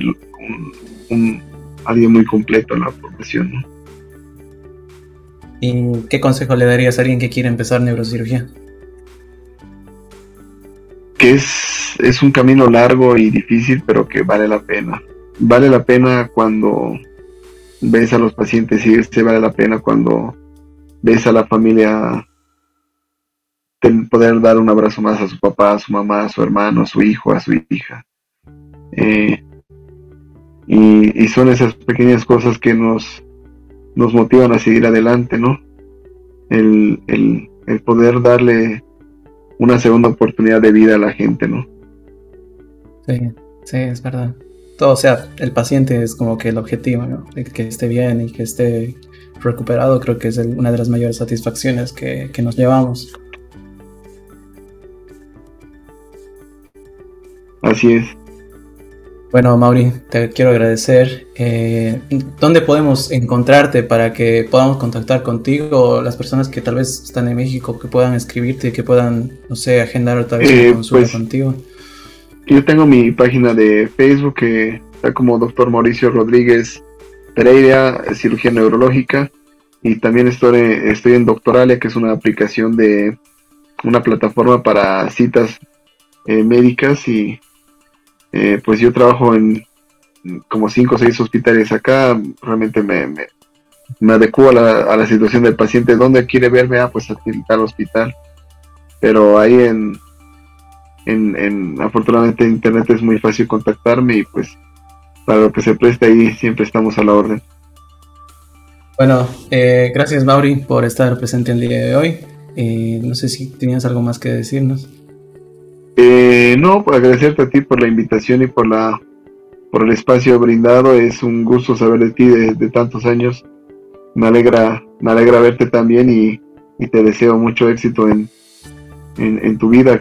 un, alguien muy completo en la profesión. ¿Y qué consejo le darías a alguien que quiere empezar neurocirugía? que es, es un camino largo y difícil, pero que vale la pena. Vale la pena cuando ves a los pacientes y se vale la pena cuando ves a la familia poder dar un abrazo más a su papá, a su mamá, a su hermano, a su hijo, a su hija. Eh, y, son esas pequeñas cosas que nos, nos motivan a seguir adelante, ¿no? El, el, el poder darle una segunda oportunidad de vida a la gente, ¿no? Sí, sí, es verdad. Todo, o sea, el paciente es como que el objetivo, ¿no? De que esté bien y que esté recuperado, creo que es una de las mayores satisfacciones que, que nos llevamos. Así es. Bueno, Mauri, te quiero agradecer. Eh, ¿Dónde podemos encontrarte para que podamos contactar contigo? Las personas que tal vez están en México, que puedan escribirte, que puedan, no sé, agendar otra vez eh, una consulta pues, contigo. Yo tengo mi página de Facebook que está como Doctor Mauricio Rodríguez Pereira, cirugía neurológica. Y también estoy, estoy en Doctoralia, que es una aplicación de una plataforma para citas eh, médicas y eh, pues yo trabajo en como cinco o seis hospitales acá, realmente me, me, adecuo a la, a la, situación del paciente, ¿dónde quiere verme? Ah, pues aquí al hospital. Pero ahí en, en, afortunadamente en internet es muy fácil contactarme y pues para lo que se preste ahí siempre estamos a la orden. Bueno, eh, gracias Mauri por estar presente el día de hoy. Eh, no sé si tenías algo más que decirnos. Eh, no, pues agradecerte a ti por la invitación y por la por el espacio brindado. Es un gusto saber de ti de, tantos años. Me alegra, me alegra verte también y, te deseo mucho éxito en, en, en tu vida